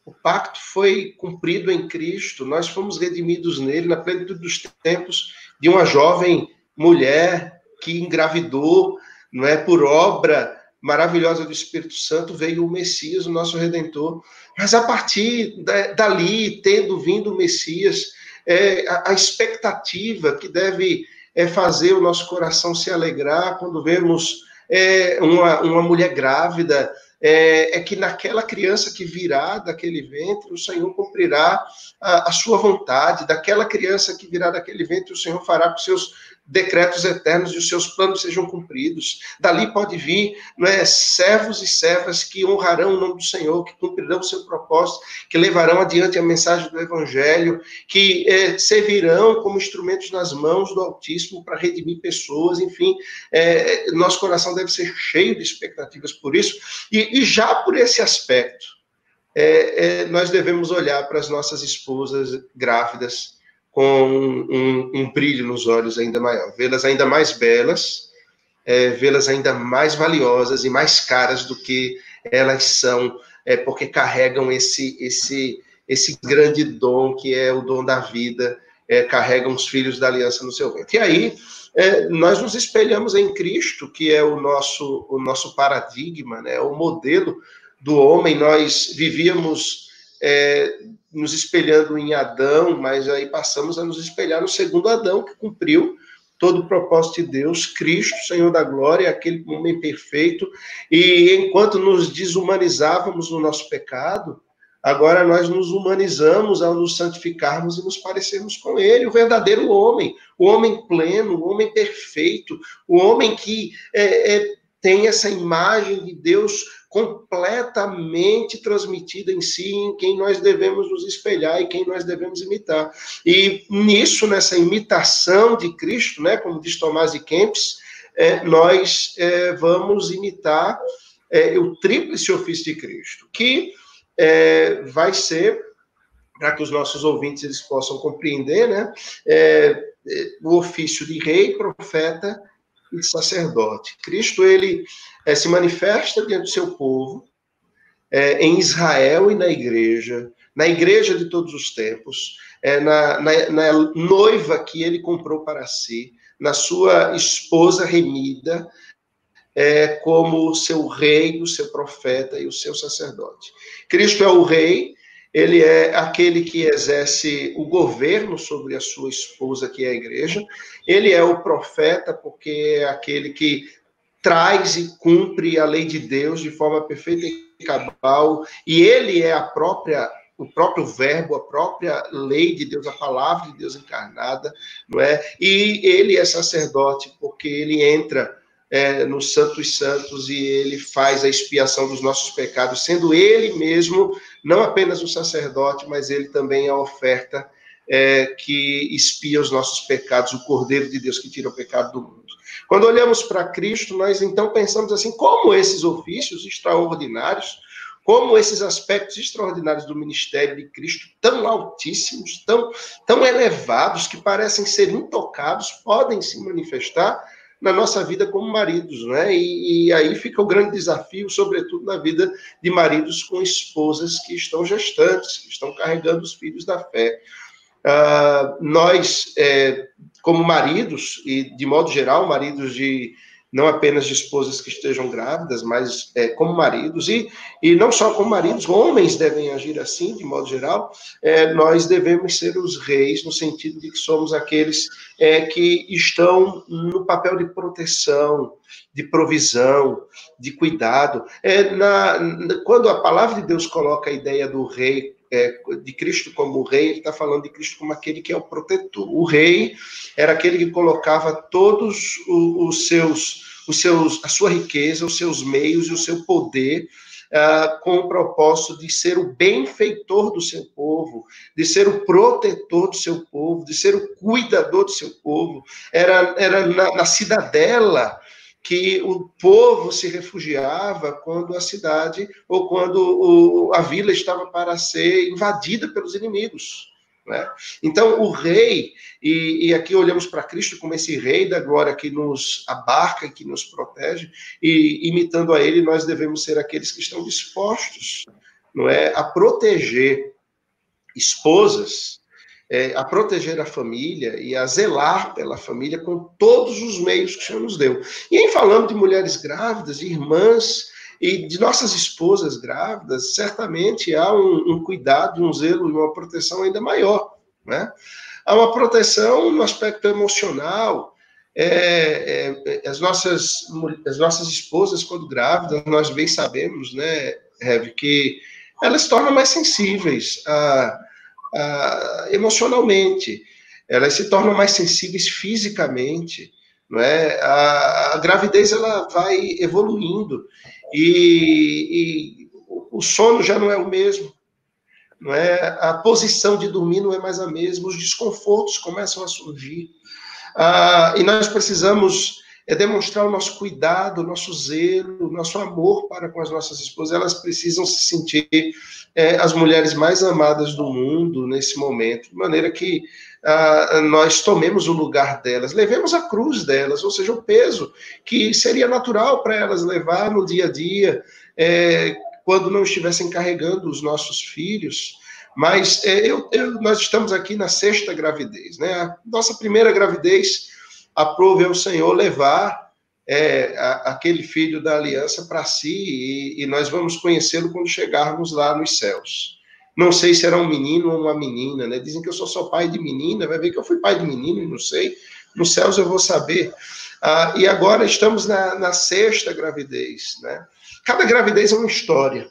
o pacto foi cumprido em Cristo, nós fomos redimidos nele na plenitude dos tempos de uma jovem mulher que engravidou, não é por obra maravilhosa do Espírito Santo, veio o Messias, o nosso Redentor. Mas a partir dali, tendo vindo o Messias, é, a, expectativa que deve é, fazer o nosso coração se alegrar quando vemos é, uma, uma mulher grávida, é, é, que naquela criança que virá daquele ventre, o Senhor cumprirá a, a, sua vontade. Daquela criança que virá daquele ventre, o Senhor fará com seus decretos eternos e os seus planos sejam cumpridos. Dali pode vir não é, servos e servas que honrarão o nome do Senhor, que cumprirão o seu propósito, que levarão adiante a mensagem do Evangelho, que é, servirão como instrumentos nas mãos do Altíssimo para redimir pessoas, enfim, é, nosso coração deve ser cheio de expectativas por isso, e, e já por esse aspecto, é, é, nós devemos olhar para as nossas esposas grávidas com um, um brilho nos olhos ainda maior, vê-las ainda mais belas, é, vê-las ainda mais valiosas e mais caras do que elas são, é, porque carregam esse, esse, esse grande dom que é o dom da vida, é, carregam os filhos da aliança no seu ventre. E aí, é, nós nos espelhamos em Cristo, que é o nosso, o nosso paradigma, né, o modelo do homem. Nós vivíamos é, nos espelhando em Adão, mas aí passamos a nos espelhar no segundo Adão, que cumpriu todo o propósito de Deus, Cristo, Senhor da glória, aquele homem perfeito, e enquanto nos desumanizávamos no nosso pecado, agora nós nos humanizamos ao nos santificarmos e nos parecermos com Ele, o verdadeiro homem, o homem pleno, o homem perfeito, o homem que é, é, tem essa imagem de Deus completamente transmitida em si, em quem nós devemos nos espelhar e quem nós devemos imitar. E nisso, nessa imitação de Cristo, né, como diz Tomás de Kempis, é, nós é, vamos imitar é, o tríplice ofício de Cristo, que é, vai ser, para que os nossos ouvintes eles possam compreender, né, é, é, o ofício de rei, profeta e sacerdote. Cristo, ele é, se manifesta diante do seu povo, é, em Israel e na igreja, na igreja de todos os tempos, é, na, na, na, noiva que ele comprou para si, na sua esposa remida, é, como seu rei, o seu profeta e o seu sacerdote. Cristo é o rei, ele é aquele que exerce o governo sobre a sua esposa, que é a igreja. Ele é o profeta, porque é aquele que traz e cumpre a lei de Deus de forma perfeita e cabal, e ele é a própria o próprio verbo, a própria lei de Deus, a palavra de Deus encarnada, não é? E ele é sacerdote porque ele entra é, no Santos Santos e ele faz a expiação dos nossos pecados, sendo ele mesmo não apenas o sacerdote, mas ele também é a oferta é, que expia os nossos pecados, o Cordeiro de Deus que tira o pecado do mundo. Quando olhamos para Cristo, nós então pensamos assim: como esses ofícios extraordinários, como esses aspectos extraordinários do ministério de Cristo, tão altíssimos, tão, tão elevados, que parecem ser intocados, podem se manifestar na nossa vida como maridos, né? E, e, aí fica o grande desafio, sobretudo na vida de maridos com esposas que estão gestantes, que estão carregando os filhos da fé. Uh, nós, é, como maridos, e de modo geral, maridos de não apenas de esposas que estejam grávidas, mas é, como maridos, e, e não só como maridos, homens devem agir assim, de modo geral, é, nós devemos ser os reis, no sentido de que somos aqueles é, que estão no papel de proteção, de provisão, de cuidado. É, na, quando a palavra de Deus coloca a ideia do rei é, de Cristo como rei, ele está falando de Cristo como aquele que é o protetor. O rei era aquele que colocava todos os seus, os seus, a sua riqueza, os seus meios e o seu poder Uh, com o propósito de ser o benfeitor do seu povo, de ser o protetor do seu povo, de ser o cuidador do seu povo. Era, era na, na cidadela que o povo se refugiava quando a cidade ou quando o, a vila estava para ser invadida pelos inimigos. Né? Então, o rei, e, e aqui olhamos para Cristo como esse rei da glória que nos abarca, que nos protege, e imitando a ele, nós devemos ser aqueles que estão dispostos não é, a proteger esposas é, a proteger a família e a zelar pela família com todos os meios que o Senhor nos deu. E em falando de mulheres grávidas, de irmãs e de nossas esposas grávidas, certamente há um, um cuidado, um zelo e uma proteção ainda maior. Né? Há uma proteção no aspecto emocional, é, é, as, nossas, as nossas esposas, quando grávidas, nós bem sabemos, né, Rev, que elas se tornam mais sensíveis a, a, emocionalmente, elas se tornam mais sensíveis fisicamente, não é? A, a gravidez ela vai evoluindo e, e o sono já não é o mesmo, não é? A posição de dormir não é mais a mesma, os desconfortos começam a surgir. Ah, e nós precisamos é, demonstrar o nosso cuidado, o nosso zelo, o nosso amor para com as nossas esposas. Elas precisam se sentir é, as mulheres mais amadas do mundo nesse momento, de maneira que ah, nós tomemos o lugar delas, levemos a cruz delas, ou seja, o peso que seria natural para elas levar no dia a dia, é, quando não estivessem carregando os nossos filhos. Mas é, eu, eu, nós estamos aqui na sexta gravidez, né? A nossa primeira gravidez, aprove ao Senhor levar é, a, aquele filho da aliança para si e, e, nós vamos conhecê-lo quando chegarmos lá nos céus. Não sei se era um menino ou uma menina, né? Dizem que eu sou só pai de menina, vai ver que eu fui pai de menino, não sei. Nos céus eu vou saber. Ah, e agora estamos na, na sexta gravidez, né? Cada gravidez é uma história,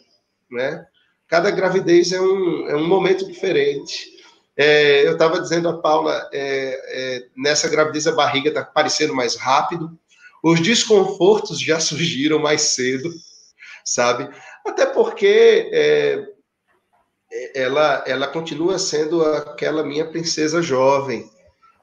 né? Cada gravidez é um, é um momento diferente. É, eu estava dizendo a Paula, é, é, nessa gravidez a barriga está parecendo mais rápido, os desconfortos já <laughs> surgiram mais cedo, sabe? Até porque é, ela, ela continua sendo aquela minha princesa jovem,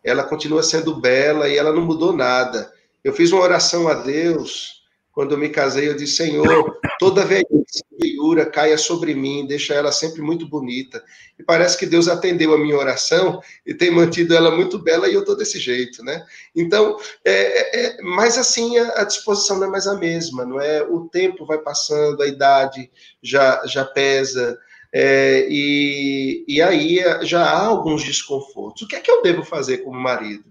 ela continua sendo bela e ela não mudou nada. Eu fiz uma oração a Deus quando eu me casei, eu disse, Senhor, toda velhice, feiura caia sobre mim, deixa ela sempre muito bonita. E parece que Deus atendeu a minha oração e tem mantido ela muito bela e eu estou desse jeito, né? Então, é, é, é, mas assim, a, a, disposição não é mais a mesma, não é? O tempo vai passando, a idade já, já pesa, é, e, e aí já há alguns desconfortos. O que é que eu devo fazer como marido?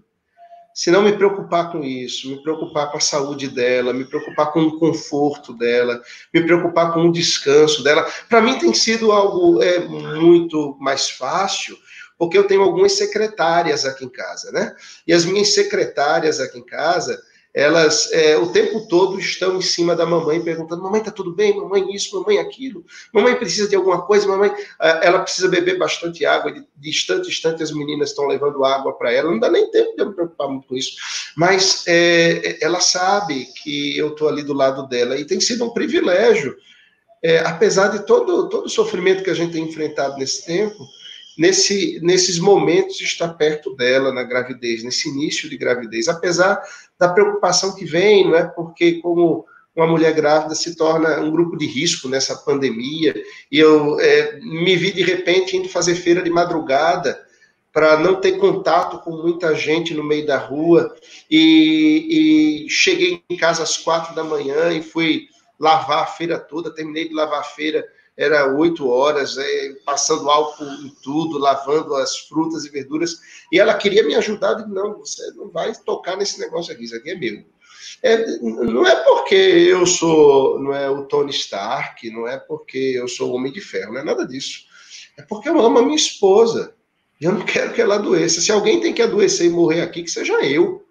Se não me preocupar com isso, me preocupar com a saúde dela, me preocupar com o conforto dela, me preocupar com o descanso dela, para mim tem sido algo é, muito mais fácil, porque eu tenho algumas secretárias aqui em casa, né? E as minhas secretárias aqui em casa, elas é, o tempo todo estão em cima da mamãe perguntando: mamãe, tá tudo bem? Mamãe, isso, mamãe, aquilo. Mamãe precisa de alguma coisa? Mamãe, ela precisa beber bastante água. De, instante em instante as meninas estão levando água para ela. Não dá nem tempo de eu me preocupar muito com isso. Mas é, ela sabe que eu estou ali do lado dela e tem sido um privilégio. É, apesar de todo, todo o sofrimento que a gente tem enfrentado nesse tempo, nesse, nesses momentos estar perto dela na gravidez, nesse início de gravidez, apesar da preocupação que vem, não é? Porque como uma mulher grávida se torna um grupo de risco nessa pandemia, e eu é, me vi de repente indo fazer feira de madrugada para não ter contato com muita gente no meio da rua, e, e cheguei em casa às quatro da manhã e fui lavar a feira toda, terminei de lavar a feira era oito horas, é, passando álcool em tudo, lavando as frutas e verduras, e ela queria me ajudar, disse, não, você não vai tocar nesse negócio aqui, isso aqui é meu. É, não é porque eu sou não é o Tony Stark, não é porque eu sou o Homem de Ferro, não é nada disso. É porque eu amo a minha esposa. E eu não quero que ela adoeça. Se alguém tem que adoecer e morrer aqui, que seja eu.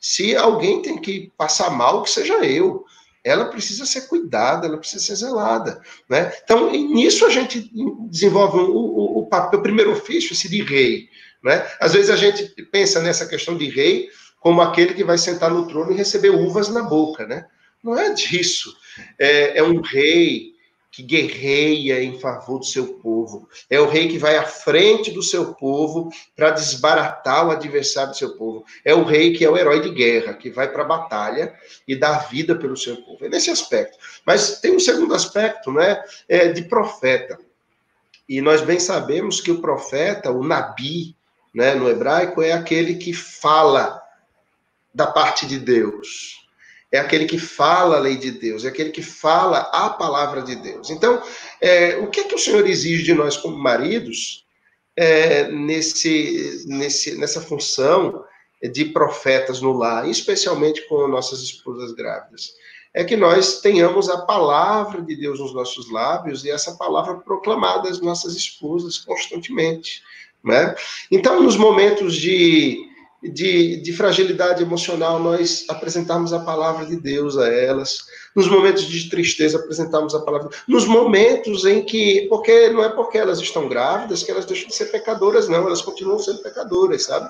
Se alguém tem que passar mal, que seja eu ela precisa ser cuidada, ela precisa ser zelada. Né? Então, nisso a gente desenvolve o, o, o papel, o primeiro ofício, esse de rei. Né? Às vezes a gente pensa nessa questão de rei como aquele que vai sentar no trono e receber uvas na boca. Né? Não é disso. É, é um rei que guerreia em favor do seu povo. É o rei que vai à frente do seu povo para desbaratar o adversário do seu povo. É o rei que é o herói de guerra, que vai para a batalha e dá vida pelo seu povo. É nesse aspecto. Mas tem um segundo aspecto, né? É de profeta. E nós bem sabemos que o profeta, o nabi, né, no hebraico, é aquele que fala da parte de Deus é aquele que fala a lei de Deus, é aquele que fala a palavra de Deus. Então, é, o que é que o Senhor exige de nós como maridos é, nesse, nesse, nessa função de profetas no lar, especialmente com nossas esposas grávidas? É que nós tenhamos a palavra de Deus nos nossos lábios e essa palavra proclamada às nossas esposas constantemente. Né? Então, nos momentos de de, de fragilidade emocional, nós apresentarmos a palavra de Deus a elas. Nos momentos de tristeza, apresentarmos a palavra. Nos momentos em que. Porque não é porque elas estão grávidas que elas deixam de ser pecadoras, não. Elas continuam sendo pecadoras, sabe?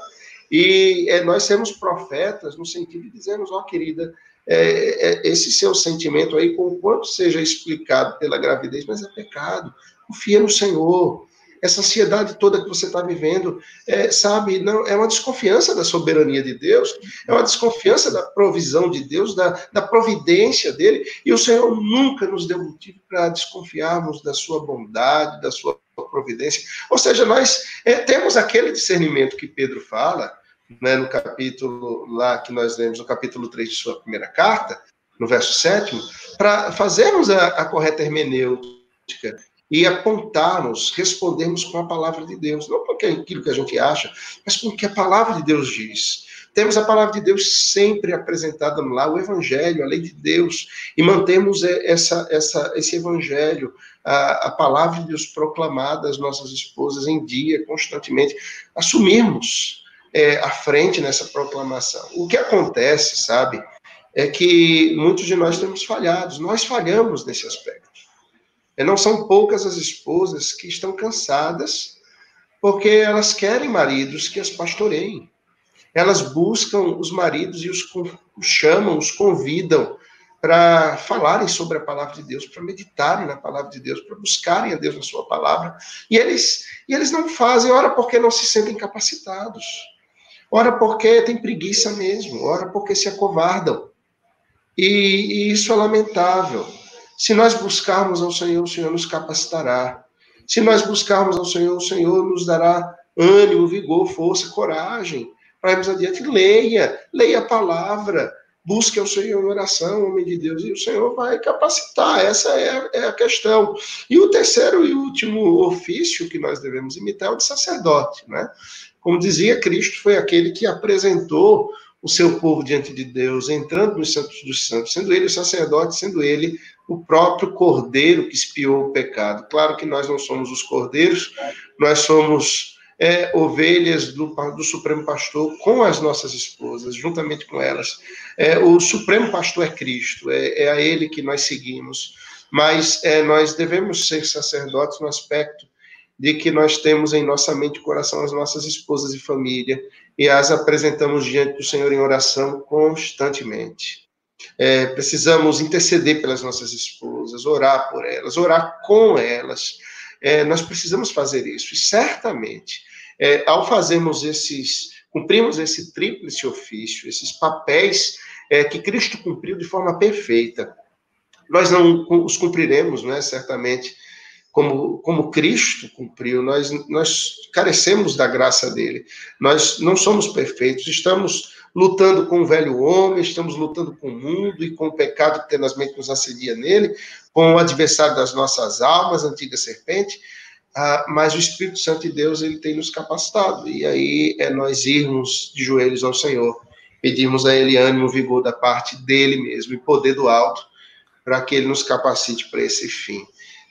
E é, nós sermos profetas no sentido de dizermos, ó, oh, querida, é, é, esse seu sentimento aí, com o quanto seja explicado pela gravidez, mas é pecado. Confia no Senhor essa ansiedade toda que você está vivendo, é, sabe, não é uma desconfiança da soberania de Deus, é uma desconfiança da provisão de Deus, da, da providência dele, e o Senhor nunca nos deu motivo para desconfiarmos da sua bondade, da sua providência. Ou seja, nós é, temos aquele discernimento que Pedro fala, né, no capítulo lá que nós lemos, no capítulo 3 de sua primeira carta, no verso 7, para fazermos a, a correta hermenêutica e apontarmos, respondermos com a palavra de Deus, não com aquilo que a gente acha, mas com o que a palavra de Deus diz. Temos a palavra de Deus sempre apresentada lá, o Evangelho, a lei de Deus, e mantemos essa, essa, esse Evangelho, a, a palavra de Deus proclamada às nossas esposas em dia, constantemente. Assumirmos é, a frente nessa proclamação. O que acontece, sabe, é que muitos de nós temos falhado, nós falhamos nesse aspecto. E não são poucas as esposas que estão cansadas porque elas querem maridos que as pastoreiem. Elas buscam os maridos e os, os chamam, os convidam para falarem sobre a palavra de Deus, para meditarem na palavra de Deus, para buscarem a Deus na sua palavra. E eles, e eles não fazem, ora porque não se sentem capacitados, ora porque têm preguiça mesmo, ora porque se acovardam. E, e isso é lamentável. Se nós buscarmos ao Senhor, o Senhor nos capacitará. Se nós buscarmos ao Senhor, o Senhor nos dará ânimo, vigor, força, coragem para irmos adiante. Leia, leia a palavra, busque ao Senhor em oração, homem de Deus, e o Senhor vai capacitar. Essa é é a questão. E o terceiro e último ofício que nós devemos imitar é o de sacerdote, né? Como dizia Cristo, foi aquele que apresentou o seu povo diante de Deus, entrando nos santos dos santos, sendo ele o sacerdote, sendo ele o próprio cordeiro que espiou o pecado. Claro que nós não somos os cordeiros, nós somos é, ovelhas do, do, Supremo Pastor com as nossas esposas, juntamente com elas. É, o Supremo Pastor é Cristo, é, é, a Ele que nós seguimos, mas é, nós devemos ser sacerdotes no aspecto de que nós temos em nossa mente e coração as nossas esposas e família e as apresentamos diante do Senhor em oração constantemente. É, precisamos interceder pelas nossas esposas, orar por elas, orar com elas. É, nós precisamos fazer isso. E certamente, é, ao fazermos esses, cumprirmos esse tríplice ofício, esses papéis é, que Cristo cumpriu de forma perfeita, nós não os cumpriremos, né, certamente, como, como Cristo cumpriu, nós, nós carecemos da graça dele, nós não somos perfeitos, estamos lutando com o velho homem, estamos lutando com o mundo e com o pecado que tenazmente nos assedia nele, com o adversário das nossas almas, antiga serpente, ah, mas o Espírito Santo de Deus ele tem nos capacitado, e aí é nós irmos de joelhos ao Senhor, pedimos a Ele ânimo, vigor da parte dele mesmo e poder do alto, para que ele nos capacite para esse fim.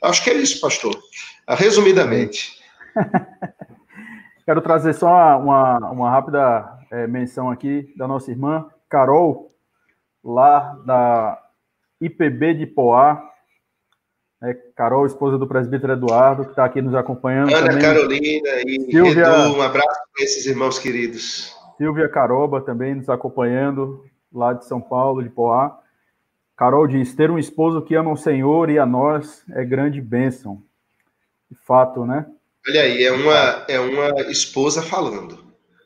Acho que é isso, pastor. Ah, resumidamente. <laughs> Quero trazer só uma, uma, uma rápida é, menção aqui da nossa irmã Carol, lá da IPB de Poá. É, Carol, esposa do presbítero Eduardo, que está aqui nos acompanhando. Ana também. Carolina e Silvia, Edu, um abraço para esses irmãos queridos. Silvia Caroba também nos acompanhando, lá de São Paulo, de Poá. Carol diz: ter um esposo que ama o Senhor e a nós é grande bênção. De fato, né? Olha aí, é uma, é uma esposa falando.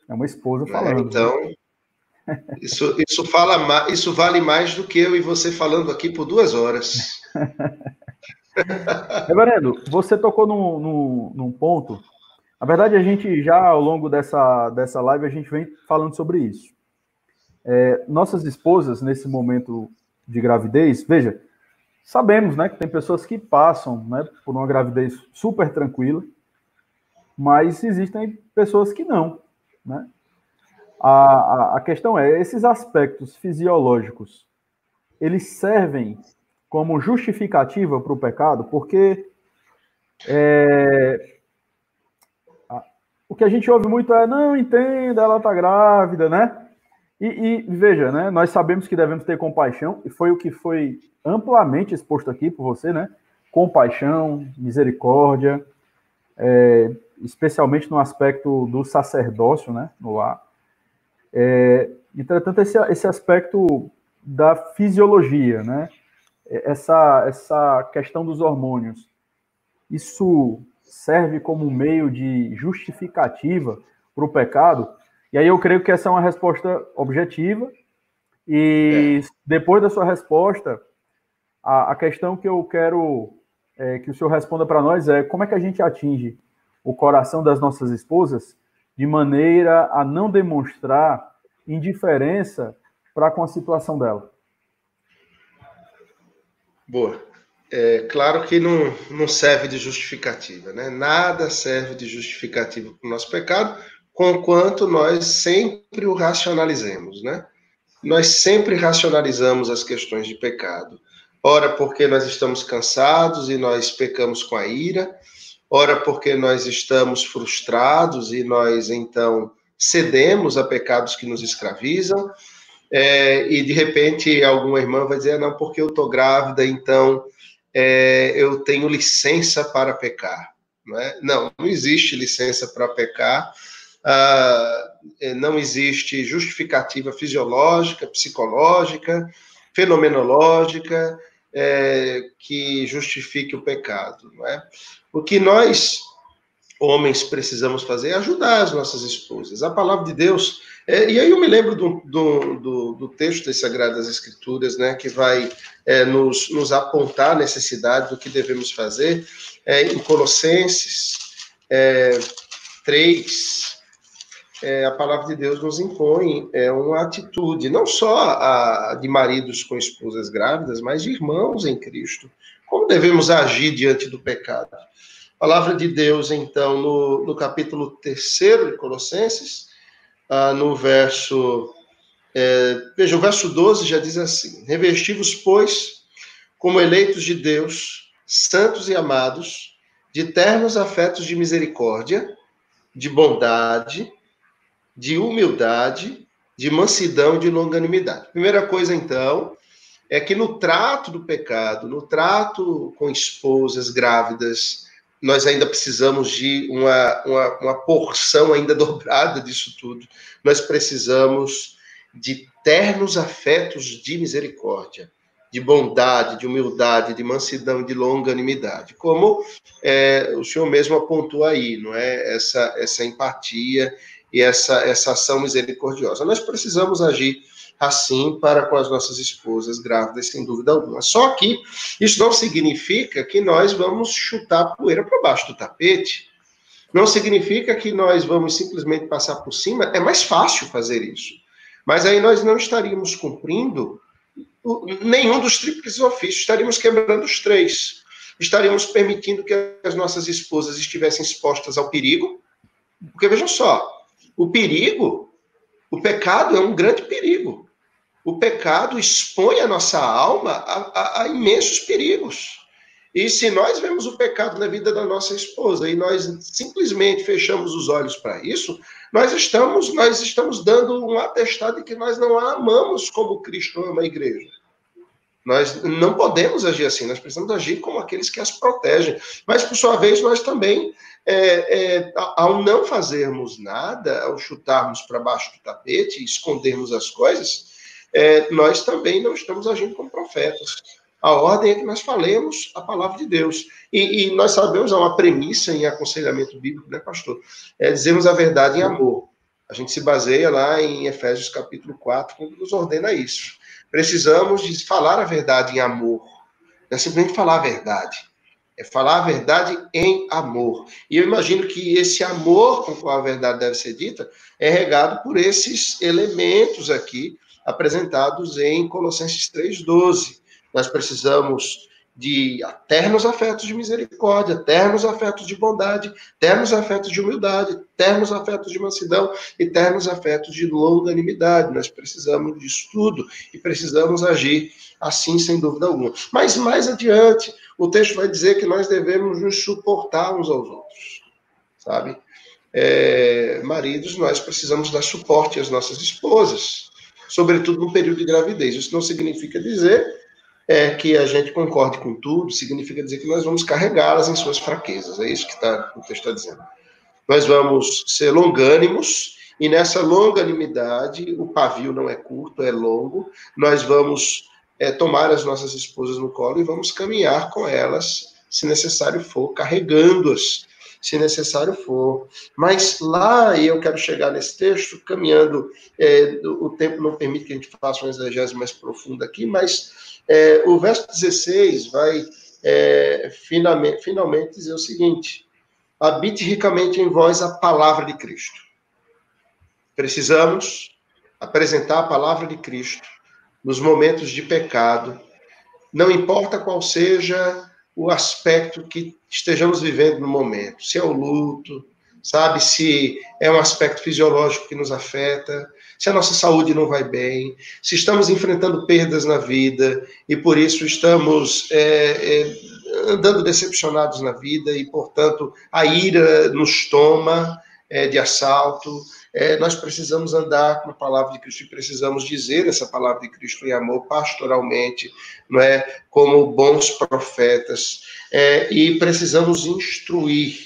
É uma esposa né? falando. Então, isso, isso, fala, isso vale mais do que eu e você falando aqui por duas horas. <laughs> Reverendo, você tocou num, num, num, ponto. Na verdade, a gente já ao longo dessa, dessa live, a gente vem falando sobre isso. É, nossas esposas, nesse momento de gravidez, veja, sabemos né, que tem pessoas que passam né, por uma gravidez super tranquila, mas existem pessoas que não. Né? A, a, a questão é, esses aspectos fisiológicos, eles servem como justificativa para o pecado, porque é, o que a gente ouve muito é, não, entenda, ela está grávida, né? E, e, veja, né? Nós sabemos que devemos ter compaixão, e foi o que foi amplamente exposto aqui por você, né? Compaixão, misericórdia, é, especialmente no aspecto do sacerdócio, né? No lar. É, entretanto, esse, esse aspecto da fisiologia, né? Essa, essa questão dos hormônios, isso serve como meio de justificativa para o pecado? E aí eu creio que essa é uma resposta objetiva. E é. depois da sua resposta, a, a questão que eu quero é, que o senhor responda para nós é como é que a gente atinge o coração das nossas esposas de maneira a não demonstrar indiferença para com a situação dela. Boa. É, claro que não, não serve de justificativa, né? Nada serve de justificativa para o nosso pecado, conquanto nós sempre o racionalizemos, né? Nós sempre racionalizamos as questões de pecado. Ora, porque nós estamos cansados e nós pecamos com a ira, ora, porque nós estamos frustrados e nós então cedemos a pecados que nos escravizam, é, e de repente alguma irmã vai dizer: não, porque eu estou grávida, então é, eu tenho licença para pecar. Não, é? não, não existe licença para pecar, ah, não existe justificativa fisiológica, psicológica, fenomenológica é, que justifique o pecado. Não é? O que nós, homens, precisamos fazer é ajudar as nossas esposas. A palavra de Deus é, e aí eu me lembro do, do, do, do, texto das Sagradas Escrituras, né, que vai é, nos, nos apontar a necessidade do que devemos fazer, é, em Colossenses é, 3, é, a palavra de Deus nos impõe é, uma atitude, não só a, de maridos com esposas grávidas, mas de irmãos em Cristo. Como devemos agir diante do pecado? A palavra de Deus, então, no, no capítulo 3 de Colossenses, ah, no verso. É, veja, o verso 12 já diz assim: Revestivos, pois, como eleitos de Deus, santos e amados, de ternos afetos de misericórdia, de bondade, de humildade, de mansidão de longanimidade. Primeira coisa, então, é que no trato do pecado, no trato com esposas grávidas, nós ainda precisamos de uma, uma, uma, porção ainda <laughs> dobrada disso tudo. Nós precisamos de ternos afetos de misericórdia, de bondade, de humildade, de mansidão, de longanimidade. Como é, o senhor mesmo apontou aí, não é? Essa, essa empatia e essa, essa ação misericordiosa. Nós precisamos agir assim para com as nossas esposas grávidas, sem dúvida alguma. Só que isso não significa que nós vamos chutar poeira para baixo do tapete. Não significa que nós vamos simplesmente passar por cima. É mais fácil fazer isso. Mas aí nós não estaríamos cumprindo nenhum dos tríplices ofícios, estaríamos quebrando os três. Estaríamos permitindo que as nossas esposas estivessem expostas ao perigo. Porque vejam só, o perigo, o pecado é um grande perigo o pecado expõe a nossa alma a, a, a, imensos perigos. E se nós vemos o pecado na vida da nossa esposa e nós simplesmente fechamos os olhos para isso, nós estamos nós estamos dando um atestado de que nós não a amamos como Cristo ama a igreja. Nós não podemos agir assim, nós precisamos agir como aqueles que as protegem. Mas, por sua vez, nós também, é, é, ao não fazermos nada, ao chutarmos para baixo do tapete, escondermos as coisas, é, nós também não estamos agindo como profetas. A ordem é que nós falemos a palavra de Deus. E, e nós sabemos, é uma premissa em aconselhamento bíblico, né, pastor? É dizermos a verdade em amor. A gente se baseia lá em Efésios capítulo 4, quando nos ordena isso. Precisamos de falar a verdade em amor. Não é simplesmente falar a verdade. É falar a verdade em amor. E eu imagino que esse amor com qual a verdade deve ser dita é regado por esses elementos aqui apresentados em Colossenses 3,12. Nós precisamos de ternos afetos de misericórdia, ternos afetos de bondade, ternos afetos de humildade, ternos afetos de mansidão e ternos afetos de longanimidade. Nós precisamos disso tudo e precisamos agir assim, sem dúvida alguma. Mas mais adiante, o texto vai dizer que nós devemos nos suportar uns aos outros, sabe? é, maridos, nós precisamos dar suporte às nossas esposas, sobretudo no período de gravidez. Isso não significa dizer é, que a gente concorde com tudo, significa dizer que nós vamos carregá-las em suas fraquezas. É isso que tá, o texto está dizendo. Nós vamos ser longânimos, e nessa longanimidade, o pavio não é curto, é longo. Nós vamos é, tomar as nossas esposas no colo e vamos caminhar com elas, se necessário for, carregando-as se necessário for. Mas lá, e eu quero chegar nesse texto, caminhando, é, o tempo não permite que a gente faça uma exegese mais profunda aqui, mas é, o verso 16 vai é, finalmente, finalmente dizer o seguinte: habite ricamente em vós a palavra de Cristo. Precisamos apresentar a palavra de Cristo nos momentos de pecado, não importa qual seja o aspecto que estejamos vivendo no momento, se é o luto, sabe, se é um aspecto fisiológico que nos afeta, se a nossa saúde não vai bem, se estamos enfrentando perdas na vida e por isso estamos é, é, andando decepcionados na vida e, portanto, a ira nos toma é, de assalto, é, nós precisamos andar com a palavra de Cristo e precisamos dizer essa palavra de Cristo em amor pastoralmente, não é? Como bons profetas, é, e precisamos instruir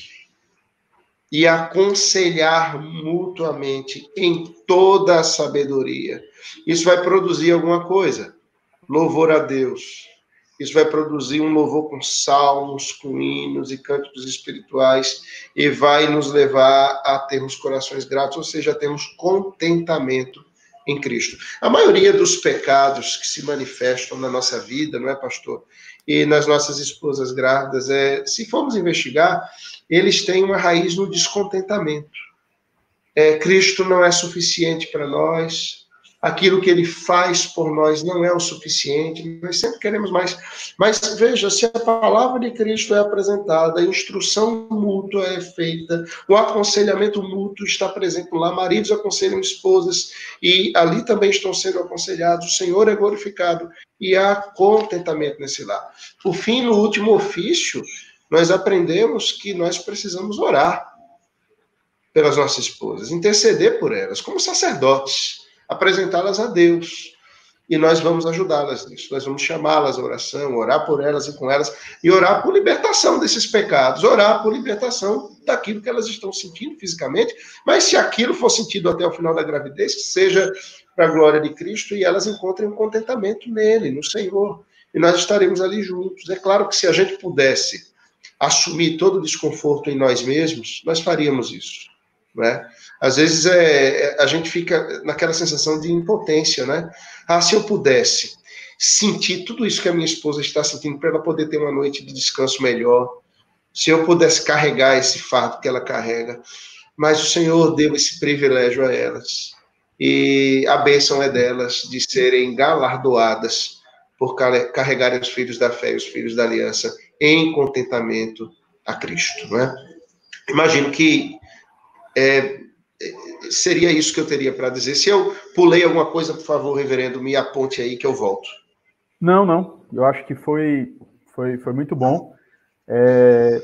e aconselhar mutuamente em toda a sabedoria. Isso vai produzir alguma coisa. Louvor a Deus, isso vai produzir um louvor com salmos, com hinos e cânticos espirituais e vai nos levar a termos corações gratos, ou seja, a termos contentamento em Cristo. A maioria dos pecados que se manifestam na nossa vida, não é, pastor? E nas nossas esposas grávidas, é, se formos investigar, eles têm uma raiz no descontentamento. É, Cristo não é suficiente para nós, aquilo que ele faz por nós não é o suficiente, nós sempre queremos mais. Mas veja, se a palavra de Cristo é apresentada, a instrução mútua é feita, o aconselhamento mútuo está presente lá, maridos aconselham esposas, e ali também estão sendo aconselhados, o Senhor é glorificado, e há contentamento nesse lar. Por fim, no último ofício, nós aprendemos que nós precisamos orar pelas nossas esposas, interceder por elas, como sacerdotes apresentá-las a Deus. E nós vamos ajudá-las nisso. Nós vamos chamá-las à oração, orar por elas e com elas, e orar por libertação desses pecados, orar por libertação daquilo que elas estão sentindo fisicamente. Mas se aquilo for sentido até o final da gravidez, que seja para a glória de Cristo e elas encontrem um contentamento nele, no Senhor. E nós estaremos ali juntos. É claro que se a gente pudesse assumir todo o desconforto em nós mesmos, nós faríamos isso. Né? Às vezes é, é, a gente fica naquela sensação de impotência, né? Ah, se eu pudesse sentir tudo isso que a minha esposa está sentindo para ela poder ter uma noite de descanso melhor, se eu pudesse carregar esse fardo que ela carrega, mas o Senhor deu esse privilégio a elas. E a bênção é delas de serem galardoadas por carregarem os filhos da fé e os filhos da aliança em contentamento a Cristo, né? Imagino que é, seria isso que eu teria para dizer. Se eu pulei alguma coisa, por favor, reverendo, me aponte aí que eu volto. Não, não. Eu acho que foi, foi, foi muito bom. É,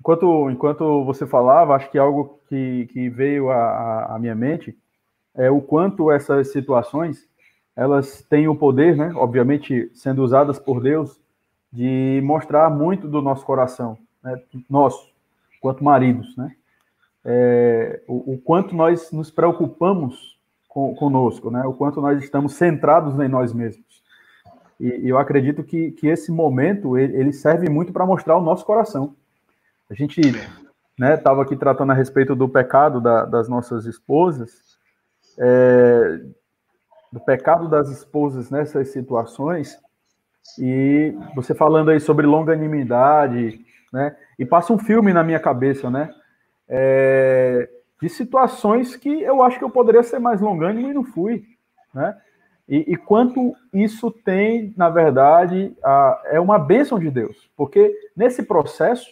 enquanto, enquanto você falava, acho que algo que, que veio à, minha mente é o quanto essas situações elas têm o poder, né? Obviamente, sendo usadas por Deus, de mostrar muito do nosso coração, né? Nosso, quanto maridos, né? É, o, o, quanto nós nos preocupamos com, conosco, né? o quanto nós estamos centrados em nós mesmos. E, e eu acredito que, que esse momento ele, ele serve muito para mostrar o nosso coração. A gente estava né, aqui tratando a respeito do pecado da, das nossas esposas, é, do pecado das esposas nessas situações, e você falando aí sobre longanimidade, né? E passa um filme na minha cabeça, né? É, de situações que eu acho que eu poderia ser mais longânimo e não fui, né? E, e quanto isso tem, na verdade, a, é uma bênção de Deus, porque nesse processo,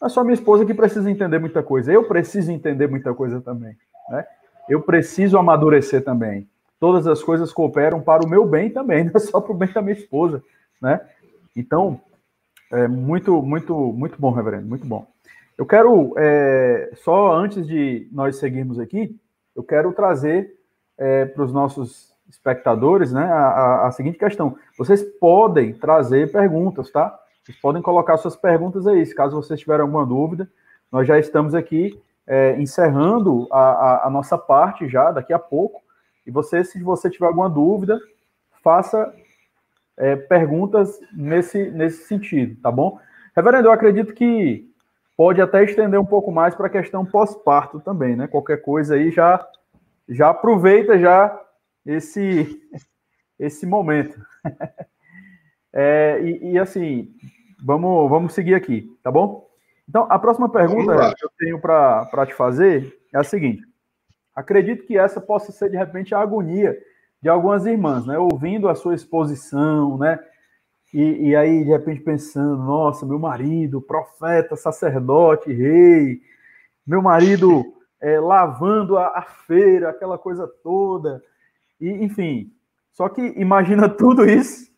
não é só minha esposa que precisa entender muita coisa, eu preciso entender muita coisa também, né? Eu preciso amadurecer também. Todas as coisas cooperam para o meu bem também, <laughs> não é só para o bem da minha esposa, né? Então, é muito, muito, muito bom, reverendo, muito bom. Eu quero, é, só antes de nós seguirmos aqui, eu quero trazer é, para os nossos espectadores né, a, a, a, seguinte questão. Vocês podem trazer perguntas, tá? Vocês podem colocar suas perguntas aí, se caso vocês tiverem alguma dúvida. Nós já estamos aqui é, encerrando a, a, nossa parte já, daqui a pouco. E você, se você tiver alguma dúvida, faça é, perguntas nesse, nesse sentido, tá bom? Reverendo, eu acredito que pode até estender um pouco mais para a questão pós-parto também, né? Qualquer coisa aí já já aproveita já esse <laughs> esse momento. <laughs> é, e, e, assim, vamos vamos seguir aqui, tá bom? Então, a próxima pergunta que eu tenho para te fazer é a seguinte: acredito que essa possa ser de repente a agonia de algumas irmãs, né? Ouvindo a sua exposição, né? E, e, aí, de repente, pensando, nossa, meu marido, profeta, sacerdote, rei, meu marido é, lavando a, a, feira, aquela coisa toda, e enfim. Só que imagina <laughs> tudo isso,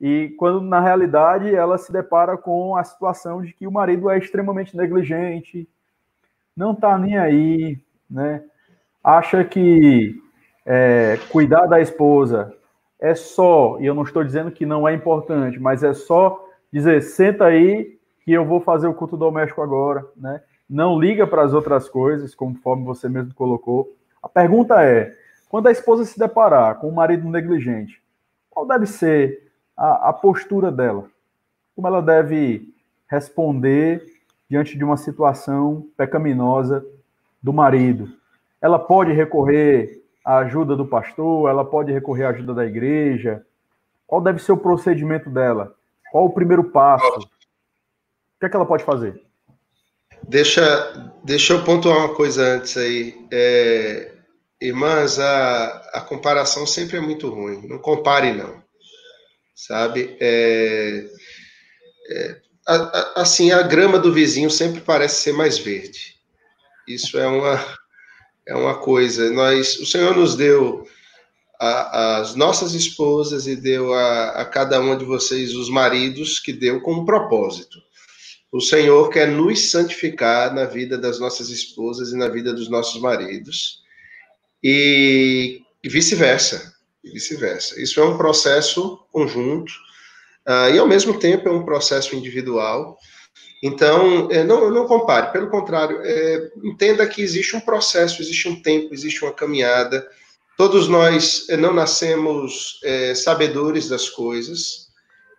e quando na realidade ela se depara com a situação de que o marido é extremamente negligente, não tá nem aí, né? Acha que é, cuidar da esposa é só, e eu não estou dizendo que não é importante, mas é só dizer, senta aí que eu vou fazer o culto doméstico agora, né? Não liga para as outras coisas, conforme você mesmo colocou. A pergunta é, quando a esposa se deparar com um marido negligente, qual deve ser a, a postura dela? Como ela deve responder diante de uma situação pecaminosa do marido? Ela pode recorrer a ajuda do pastor? Ela pode recorrer à ajuda da igreja? Qual deve ser o procedimento dela? Qual o primeiro passo? O que é que ela pode fazer? Deixa, deixa eu pontuar uma coisa antes aí. É, irmãs, a, a comparação sempre é muito ruim. Não compare, não. Sabe? É, é, a, a, assim, a grama do vizinho sempre parece ser mais verde. Isso é uma é uma coisa. Nós, o Senhor nos deu as nossas esposas e deu a, a cada uma de vocês os maridos que deu como propósito. O Senhor quer nos santificar na vida das nossas esposas e na vida dos nossos maridos. E, vice-versa. Vice-versa. Isso é um processo conjunto. Uh, e ao mesmo tempo é um processo individual. Então, é, não, não compare, pelo contrário, é, entenda que existe um processo, existe um tempo, existe uma caminhada. Todos nós é, não nascemos é, sabedores das coisas,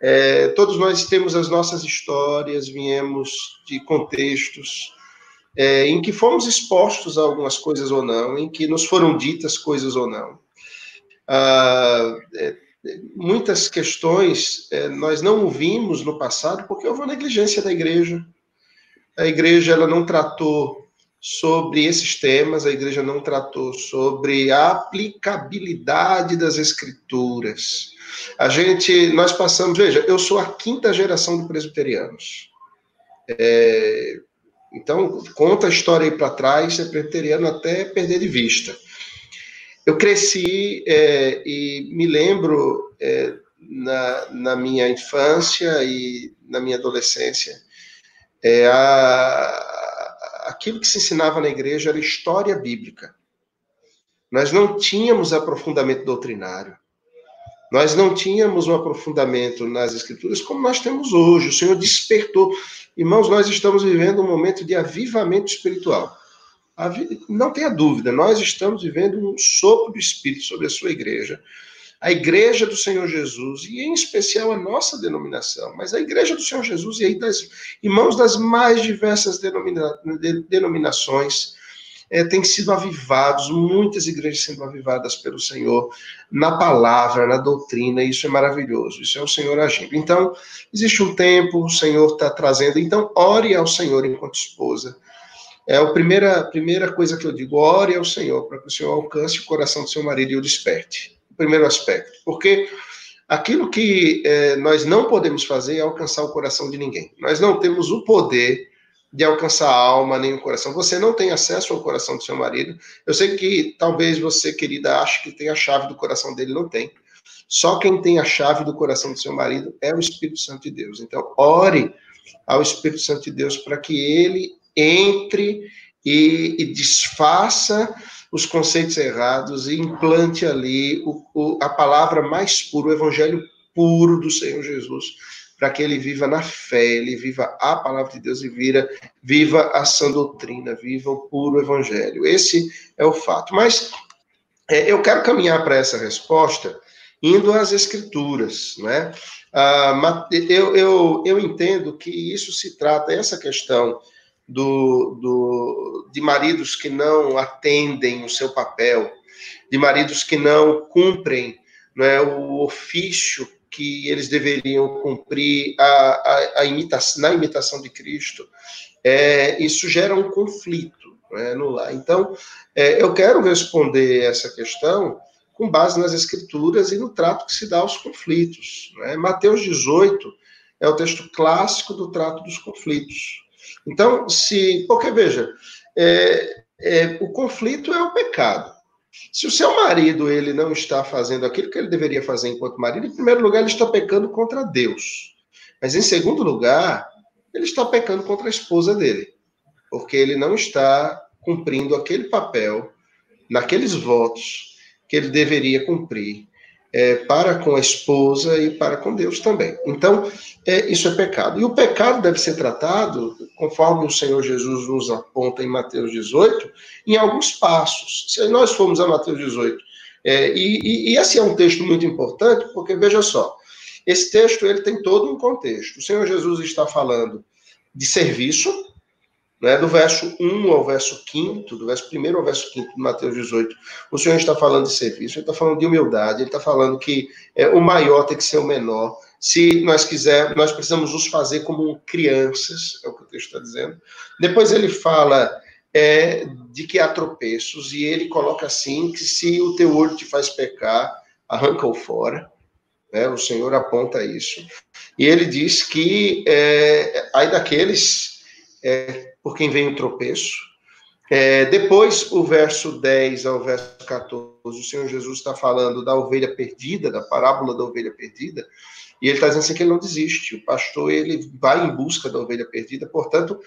é, todos nós temos as nossas histórias, viemos de contextos é, em que fomos expostos a algumas coisas ou não, em que nos foram ditas coisas ou não. Ah, muitas questões é, nós não ouvimos no passado porque houve uma negligência da igreja. A igreja ela não tratou sobre esses temas, a igreja não tratou sobre a aplicabilidade das escrituras. A gente, nós passamos, veja, eu sou a quinta geração de presbiterianos. É, então, conta a história aí para trás, é presbiteriano até perder de vista. Eu cresci é, e me lembro é, na, na, minha infância e na minha adolescência, é, a, aquilo que se ensinava na igreja era história bíblica. Nós não tínhamos aprofundamento doutrinário. Nós não tínhamos um aprofundamento nas escrituras como nós temos hoje. O Senhor despertou. Irmãos, nós estamos vivendo um momento de avivamento espiritual. Não tenha dúvida, nós estamos vivendo um sopro do Espírito sobre a sua igreja, a igreja do Senhor Jesus, e em especial a nossa denominação, mas a igreja do Senhor Jesus, e aí das irmãos das mais diversas denomina, denominações, é, têm sido avivados, muitas igrejas sendo avivadas pelo Senhor na palavra, na doutrina, e isso é maravilhoso, isso é o Senhor agindo. Então, existe um tempo, o Senhor está trazendo, então, ore ao Senhor enquanto esposa, é a primeira, primeira coisa que eu digo: ore ao Senhor, para que o Senhor alcance o coração do seu marido e o desperte. O primeiro aspecto. Porque aquilo que é, nós não podemos fazer é alcançar o coração de ninguém. Nós não temos o poder de alcançar a alma nem o coração. Você não tem acesso ao coração do seu marido. Eu sei que talvez você, querida, ache que tem a chave do coração dele, não tem. Só quem tem a chave do coração do seu marido é o Espírito Santo de Deus. Então, ore ao Espírito Santo de Deus para que ele entre e, e desfaça os conceitos errados e implante ali o, o, a palavra mais pura, o evangelho puro do Senhor Jesus, para que ele viva na fé, ele viva a palavra de Deus e vira, viva a sã doutrina, viva o puro evangelho. Esse é o fato. Mas é, eu quero caminhar para essa resposta indo às escrituras, né? Ah, eu, eu, eu entendo que isso se trata, essa questão do, do, de maridos que não atendem o seu papel, de maridos que não cumprem né, o ofício que eles deveriam cumprir a, a, a na imitação de Cristo, é, isso gera um conflito né, no lar. Então, é, eu quero responder essa questão com base nas Escrituras e no trato que se dá aos conflitos. Né? Mateus 18 é o texto clássico do trato dos conflitos. Então, se. Porque, veja, é, é, o conflito é o pecado. Se o seu marido ele não está fazendo aquilo que ele deveria fazer enquanto marido, em primeiro lugar, ele está pecando contra Deus. Mas, em segundo lugar, ele está pecando contra a esposa dele. Porque ele não está cumprindo aquele papel, naqueles votos que ele deveria cumprir é, para com a esposa e para com Deus também. Então, é, isso é pecado. E o pecado deve ser tratado, conforme o Senhor Jesus nos aponta em Mateus 18, em alguns passos. Se nós formos a Mateus 18, é, e, e, e esse é um texto muito importante, porque veja só, esse texto ele tem todo um contexto. O Senhor Jesus está falando de serviço, né, do verso 1 ao verso 5, do verso 1 ao verso 5 de Mateus 18, o Senhor está falando de serviço, ele está falando de humildade, ele está falando que é, o maior tem que ser o menor. Se nós quisermos, nós precisamos nos fazer como crianças, é o que o texto está dizendo. Depois ele fala é, de que há tropeços, e ele coloca assim: que se o teu olho te faz pecar, arranca-o fora. Né, o Senhor aponta isso. E ele diz que é, aí daqueles é, por quem vem o tropeço. É, depois, o verso 10 ao verso 14, o Senhor Jesus está falando da ovelha perdida, da parábola da ovelha perdida, e ele está dizendo assim que ele não desiste. O pastor ele vai em busca da ovelha perdida, portanto,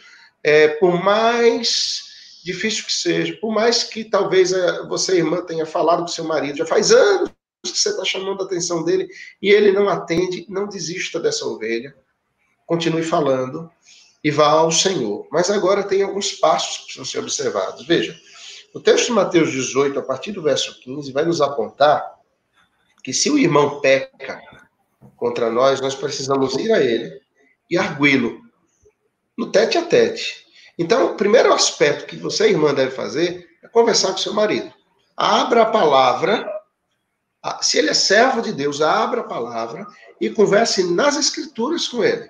é, por mais difícil que seja, por mais que talvez é, você, irmã, tenha falado com seu marido, já faz anos que você está chamando a atenção dele e ele não atende, não desista dessa ovelha, continue falando, e vá ao Senhor. Mas agora tem alguns passos que precisam ser observados. Veja, o texto de Mateus 18, a partir do verso 15, vai nos apontar que se o irmão peca contra nós, nós precisamos ir a ele e arguí-lo no tete a tete. Então, o primeiro aspecto que você, irmã, deve fazer é conversar com seu marido. Abra a palavra, se ele é servo de Deus, abra a palavra e converse nas escrituras com ele.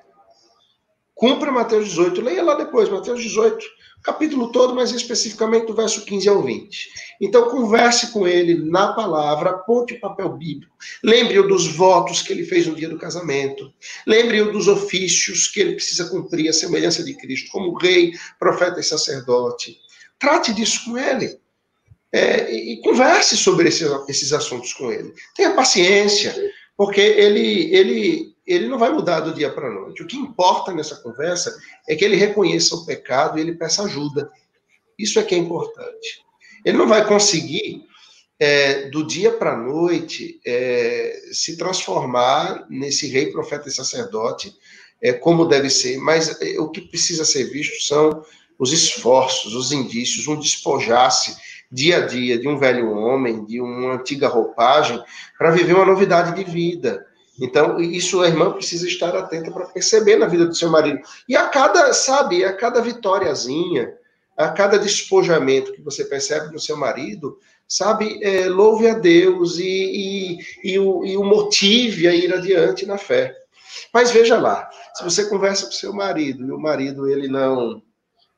Cumpra Mateus 18, leia lá depois, Mateus 18, capítulo todo, mas especificamente do verso 15 ao 20. Então, converse com ele na palavra, aponte o papel bíblico. Lembre-o dos votos que ele fez no dia do casamento. Lembre-o dos ofícios que ele precisa cumprir, a semelhança de Cristo, como rei, profeta e sacerdote. Trate disso com ele. É, e, e converse sobre esse, esses assuntos com ele. Tenha paciência, porque ele, ele ele não vai mudar do dia para a noite. O que importa nessa conversa é que ele reconheça o pecado e ele peça ajuda. Isso é que é importante. Ele não vai conseguir, é, do dia para a noite, é, se transformar nesse rei, profeta e sacerdote, é, como deve ser, mas é, o que precisa ser visto são os esforços, os indícios, um despojar-se dia a dia de um velho homem, de uma antiga roupagem, para viver uma novidade de vida então, isso a irmã precisa estar atenta para perceber na vida do seu marido. E a cada, sabe, a cada vitóriazinha, a cada despojamento que você percebe no seu marido, sabe, é, louve a Deus e, e, e, o, e o motive a ir adiante na fé. Mas veja lá, se você conversa com seu marido e o marido ele não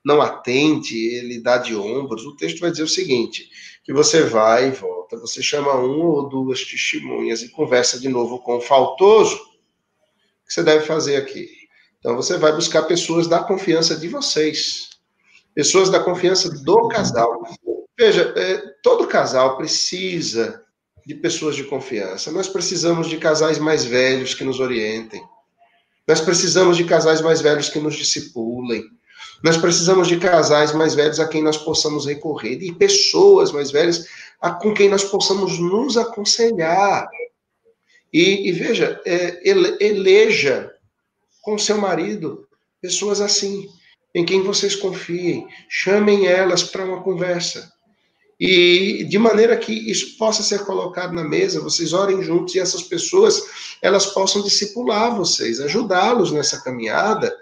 não atende, ele dá de ombros, o texto vai dizer o seguinte: que você vai e volta, você chama uma ou duas testemunhas e conversa de novo com o faltoso, o que você deve fazer aqui? Então você vai buscar pessoas da confiança de vocês, pessoas da confiança do casal. Veja, é, todo casal precisa de pessoas de confiança. Nós precisamos de casais mais velhos que nos orientem. Nós precisamos de casais mais velhos que nos discipulem. Nós precisamos de casais mais velhos a quem nós possamos recorrer, e pessoas mais velhas a, com quem nós possamos nos aconselhar. E, e veja, é, ele, eleja com seu marido pessoas assim, em quem vocês confiem. Chamem elas para uma conversa. E de maneira que isso possa ser colocado na mesa, vocês orem juntos e essas pessoas, elas possam discipular vocês, ajudá-los nessa caminhada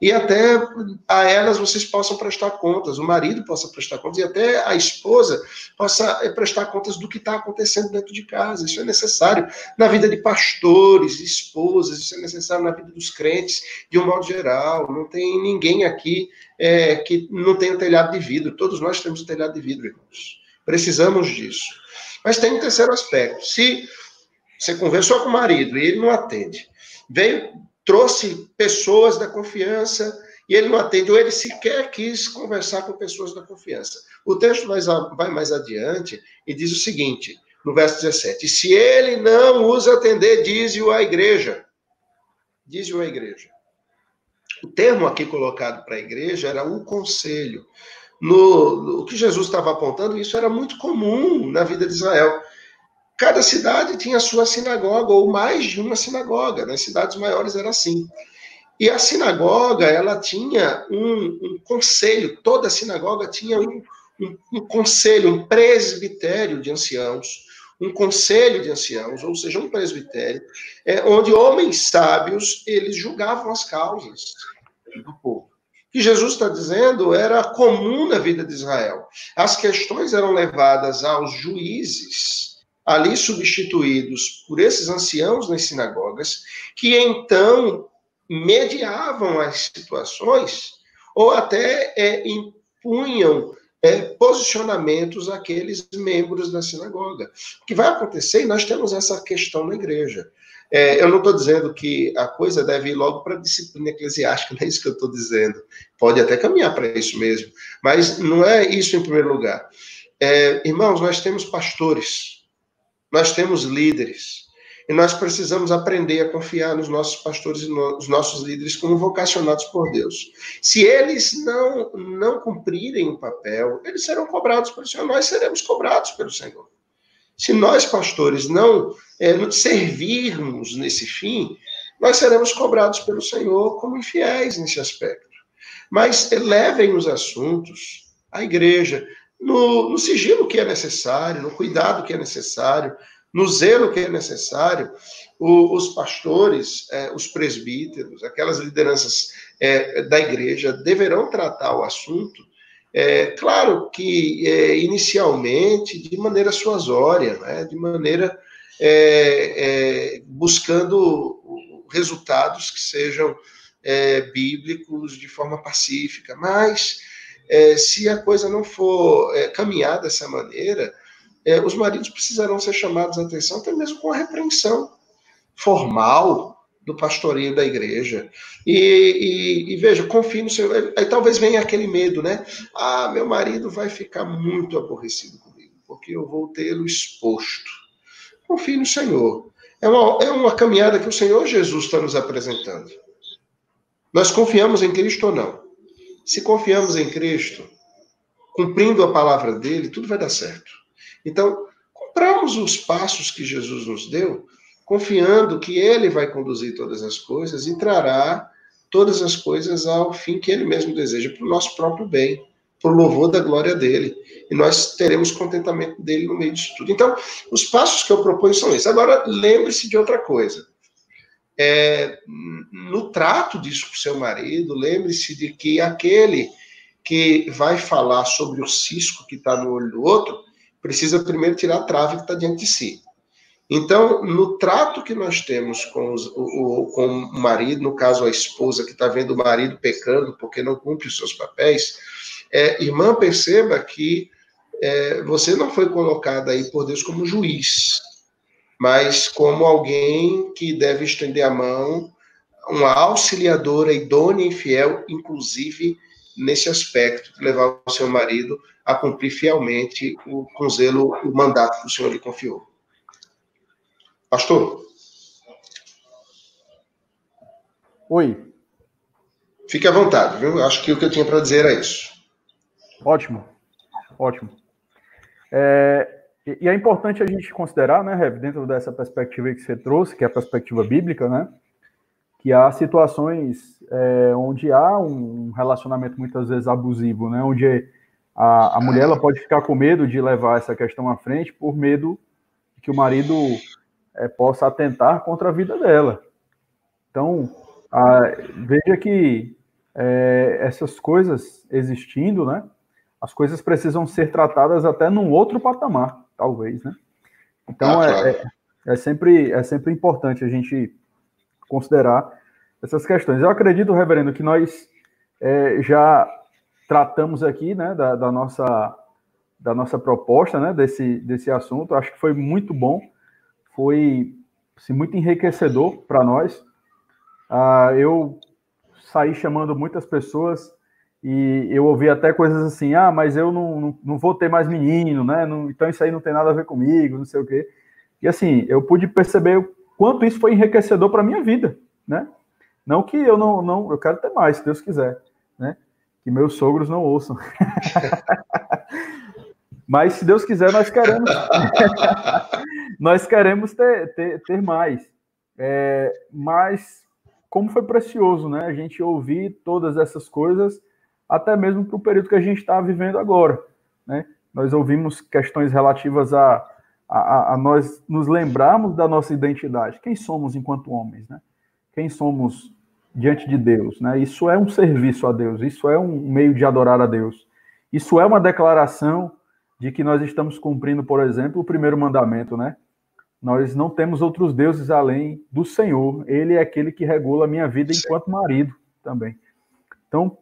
e até a elas vocês possam prestar contas, o marido possa prestar contas e até a esposa possa eh, prestar contas do que está acontecendo dentro de casa. Isso é necessário na vida de pastores, esposas, isso é necessário na vida dos crentes, de um modo geral. Não tem ninguém aqui é, que não tenha um telhado de vidro. Todos nós temos um telhado de vidro, irmãos. Precisamos disso. Mas tem um terceiro aspecto. Se você conversou com o marido e ele não atende, veio trouxe pessoas da confiança e ele não atende, ou ele sequer quis conversar com pessoas da confiança. O texto vai, vai mais adiante e diz o seguinte, no verso 17: Se ele não os atender, diz-o à igreja. Diz-o à igreja. O termo aqui colocado para a igreja era o conselho. No, no, o que Jesus estava apontando, isso era muito comum na vida de Israel. Cada cidade tinha sua sinagoga, ou mais de uma sinagoga. Nas cidades maiores era assim. E a sinagoga, ela tinha um, um conselho, toda sinagoga tinha um, um, um, conselho, um presbitério de anciãos, um conselho de anciãos, ou seja, um presbitério, é, onde homens sábios, eles julgavam as causas do povo. O que Jesus está dizendo era comum na vida de Israel. As questões eram levadas aos juízes, ali substituídos por esses anciãos nas sinagogas, que então mediavam as situações ou até é, impunham é, posicionamentos àqueles membros da sinagoga. O que vai acontecer, e nós temos essa questão na igreja. É, eu não estou dizendo que a coisa deve ir logo para a disciplina eclesiástica, <laughs> não é isso que eu estou dizendo. Pode até caminhar para isso mesmo, mas não é isso em primeiro lugar. É, irmãos, nós temos pastores, nós temos líderes. E nós precisamos aprender a confiar nos nossos pastores e nos nossos líderes como vocacionados por Deus. Se eles não, não cumprirem o papel, eles serão cobrados pelo Senhor, nós seremos cobrados pelo Senhor. Se nós, pastores, não é, servirmos nesse fim, nós seremos cobrados pelo Senhor como infiéis nesse aspecto. Mas levem os assuntos à igreja, no, no sigilo que é necessário, no cuidado que é necessário, no zelo que é necessário, o, os pastores, é, os presbíteros, aquelas lideranças é, da igreja deverão tratar o assunto. É, claro que inicialmente de maneira suasória, né, de maneira buscando resultados que sejam bíblicos de forma pacífica, mas é, se a coisa não for é, caminhar dessa maneira, é, os maridos precisarão ser chamados a atenção, até mesmo com a repreensão formal do pastoreio da igreja. E, e, e, veja, confie no Senhor. Aí talvez venha aquele medo, né? Ah, meu marido vai ficar muito aborrecido comigo, porque eu vou tê-lo exposto. Confie no Senhor. É uma, é uma caminhada que o Senhor Jesus está nos apresentando. Nós confiamos em Cristo ou não? Se confiamos em Cristo, cumprindo a palavra dele, tudo vai dar certo. Então, compramos os passos que Jesus nos deu, confiando que ele vai conduzir todas as coisas e trará todas as coisas ao fim que ele mesmo deseja, para o nosso próprio bem, para o louvor da glória dele. E nós teremos contentamento dele no meio disso tudo. Então, os passos que eu proponho são esses. Agora, lembre-se de outra coisa é, no trato disso com seu marido, lembre-se de que aquele que vai falar sobre o cisco que está no olho do outro, precisa primeiro tirar a trave que está diante de si. Então, no trato que nós temos com, os, o, com o marido, no caso a esposa que está vendo o marido pecando porque não cumpre os seus papéis, é, irmã, perceba que é, você não foi colocada aí por Deus como juiz mas como alguém que deve estender a mão, uma auxiliadora idônea e fiel, inclusive nesse aspecto, de levar o seu marido a cumprir fielmente o, com zelo o mandato que o Senhor lhe confiou. Pastor? Oi. Fique à vontade, viu? Acho que o que eu tinha para dizer é isso. Ótimo, ótimo. É, e é importante a gente considerar, né, Rev, dentro dessa perspectiva que você trouxe, que é a perspectiva bíblica, né, que há situações é, onde há um relacionamento muitas vezes abusivo, né, onde a, a mulher ela pode ficar com medo de levar essa questão à frente por medo que o marido é, possa atentar contra a vida dela. Então, a, veja que é, essas coisas existindo, né, as coisas precisam ser tratadas até num outro patamar talvez, né? Então ah, é, claro. é, é, sempre, é sempre importante a gente considerar essas questões. Eu acredito, reverendo, que nós é, já tratamos aqui, né, da, da, nossa da nossa proposta, né, desse, desse assunto. Acho que foi muito bom, foi assim, muito enriquecedor para nós. Ah, eu saí chamando muitas pessoas e eu ouvi até coisas assim, ah, mas eu não, não, não vou ter mais menino, né? Não, então isso aí não tem nada a ver comigo, não sei o quê. E assim, eu pude perceber o quanto isso foi enriquecedor para minha vida, né? Não que eu não, não, eu quero ter mais, se Deus quiser, né? Que meus sogros não ouçam. <laughs> mas se Deus quiser, nós queremos, <laughs> nós queremos ter, ter, ter mais. É, mas como foi precioso, né? A gente ouvir todas essas coisas até mesmo para o período que a gente está vivendo agora. Né? Nós ouvimos questões relativas a, a, a, nós nos lembrarmos da nossa identidade. Quem somos enquanto homens? Né? Quem somos diante de Deus? Né? Isso é um serviço a Deus, isso é um meio de adorar a Deus. Isso é uma declaração de que nós estamos cumprindo, por exemplo, o primeiro mandamento, né? Nós não temos outros deuses além do Senhor. Ele é aquele que regula a minha vida enquanto marido também. Então,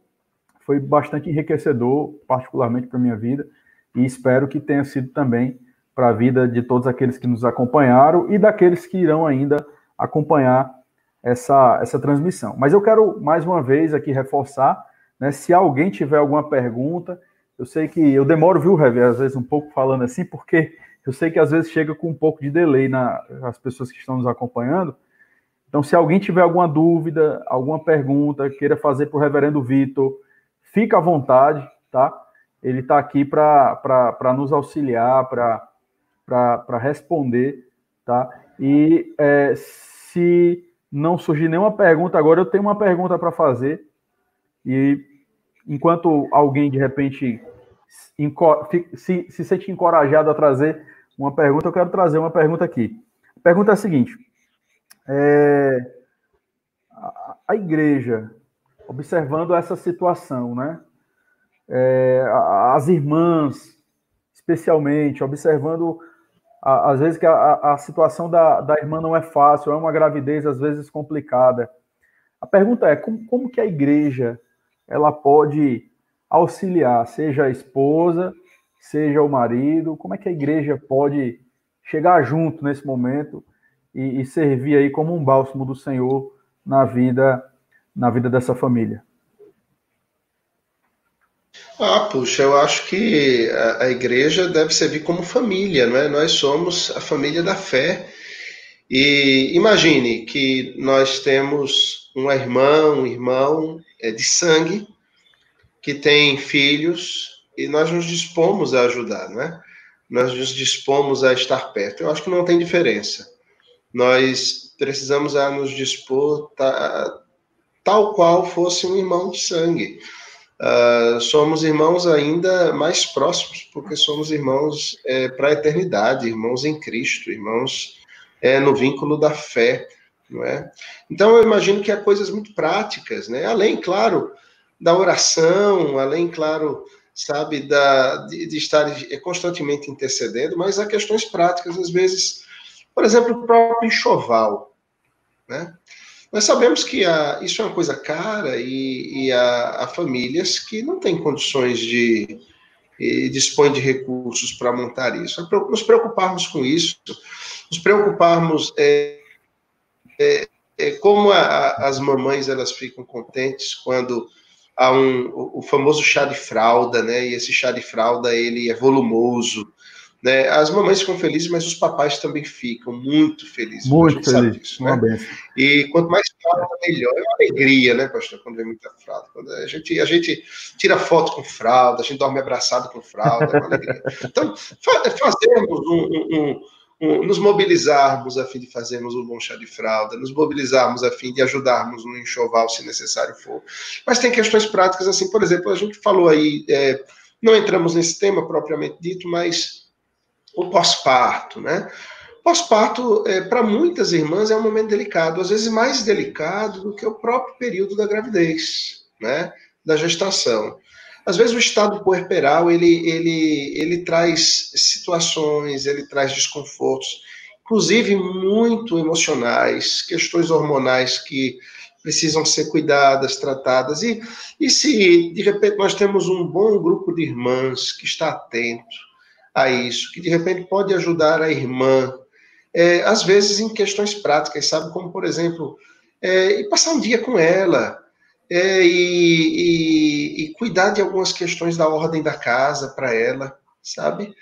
foi bastante enriquecedor, particularmente para minha vida, e espero que tenha sido também para a vida de todos aqueles que nos acompanharam e daqueles que irão ainda acompanhar essa, essa transmissão. Mas eu quero mais uma vez aqui reforçar, né, se alguém tiver alguma pergunta, eu sei que eu demoro, viu, Rever, às vezes um pouco falando assim, porque eu sei que às vezes chega com um pouco de delay nas pessoas que estão nos acompanhando. Então, se alguém tiver alguma dúvida, alguma pergunta, queira fazer para o reverendo Vitor, fica à vontade, tá? Ele está aqui para nos auxiliar, para responder, tá? E é, se não surgir nenhuma pergunta agora, eu tenho uma pergunta para fazer. E enquanto alguém de repente se, se sente encorajado a trazer uma pergunta, eu quero trazer uma pergunta aqui. A pergunta é a seguinte: é, a, a igreja observando essa situação, né? É, as irmãs, especialmente, observando às vezes que a, a situação da, da irmã não é fácil, é uma gravidez às vezes complicada. A pergunta é como, como que a igreja ela pode auxiliar, seja a esposa, seja o marido, como é que a igreja pode chegar junto nesse momento e, e servir aí como um bálsamo do Senhor na vida na vida dessa família? Ah, puxa, eu acho que a, a, igreja deve servir como família, não é? Nós somos a família da fé. E imagine que nós temos uma irmã, um irmão é, de sangue, que tem filhos, e nós nos dispomos a ajudar, não é? Nós nos dispomos a estar perto. Eu acho que não tem diferença. Nós precisamos a nos dispor, tá, tal qual fosse um irmão de sangue. Uh, somos irmãos ainda mais próximos, porque somos irmãos é, para a eternidade, irmãos em Cristo, irmãos é, no vínculo da fé, não é? Então eu imagino que há coisas muito práticas, né? Além, claro, da oração, além, claro, sabe, da, de, de estar constantemente intercedendo, mas há questões práticas, às vezes, por exemplo, o próprio enxoval, né? Nós sabemos que a, isso é uma coisa cara e, e há, há, famílias que não têm condições de e dispõem de recursos para montar isso. Nos preocuparmos com isso, nos preocuparmos é, é, é como a, a, as mamães elas ficam contentes quando há um, o, o famoso chá de fralda, né? E esse chá de fralda ele é volumoso, Né? As mamães ficam felizes, mas os papais também ficam muito felizes. Muito felizes. Disso, né? E quanto mais fralda, melhor. É uma alegria, né, pastor, quando vem muita fralda. Quando a gente, a gente tira foto com fralda, a gente dorme abraçado com fralda, é uma alegria. Então, fazemos um, um, um, nos mobilizarmos a fim de fazermos um bom chá de fralda, nos mobilizarmos a fim de ajudarmos no enxoval, se necessário for. Mas tem questões práticas, assim, por exemplo, a gente falou aí, é, não entramos nesse tema propriamente dito, mas o pós-parto, né? Pós-parto, é, para muitas irmãs, é um momento delicado, às vezes mais delicado do que o próprio período da gravidez, né? Da gestação. Às vezes o estado puerperal, ele, ele, ele traz situações, ele traz desconfortos, inclusive muito emocionais, questões hormonais que precisam ser cuidadas, tratadas. E, e se, de repente, nós temos um bom grupo de irmãs que está atento, a isso, que de repente pode ajudar a irmã, é, às vezes em questões práticas, sabe? Como, por exemplo, é, e passar um dia com ela, é, e, e, e, cuidar de algumas questões da ordem da casa para ela, sabe?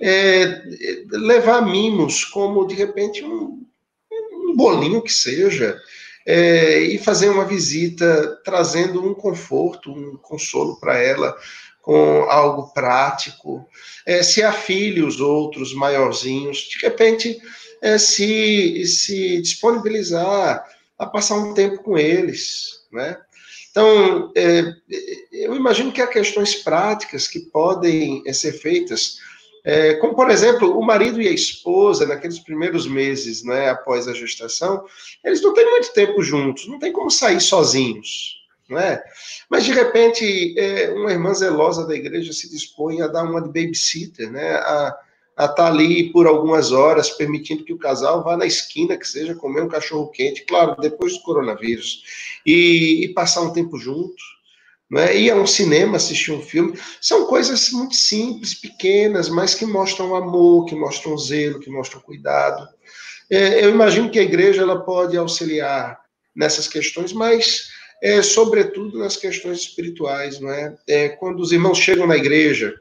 É, levar mimos, como de repente um, um bolinho que seja, é, e fazer uma visita trazendo um conforto, um consolo para ela, com algo prático. É, se há filhos, outros maiorzinhos, de repente é, se, se disponibilizar a passar um tempo com eles, né? Então, é, eu imagino que há questões práticas que podem é, ser feitas, é, como, por exemplo, o marido e a esposa, naqueles primeiros meses né, após a gestação, eles não têm muito tempo juntos, não tem como sair sozinhos, não é? Mas de repente, é, uma irmã zelosa da igreja se dispõe a dar uma de babysitter, né? A, estar tá ali por algumas horas, permitindo que o casal vá na esquina, que seja comer um cachorro quente, claro, depois do coronavírus, e, e passar um tempo junto, né? ir a um cinema, assistir um filme, são coisas muito simples, pequenas, mas que mostram amor, que mostram zelo, que mostram cuidado. É, eu imagino que a igreja ela pode auxiliar nessas questões, mas é, sobretudo nas questões espirituais, não é? é? Quando os irmãos chegam na igreja,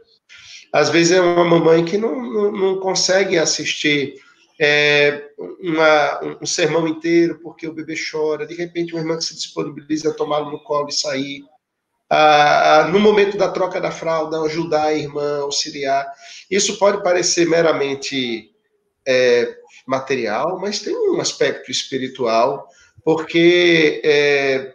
às vezes é uma mamãe que não, não, não consegue assistir é, uma, um sermão inteiro porque o bebê chora, de repente uma irmã que se disponibiliza a tomá-lo no colo e sair, ah, no momento da troca da fralda, ajudar a irmã, auxiliar. Isso pode parecer meramente é, material, mas tem um aspecto espiritual, porque é,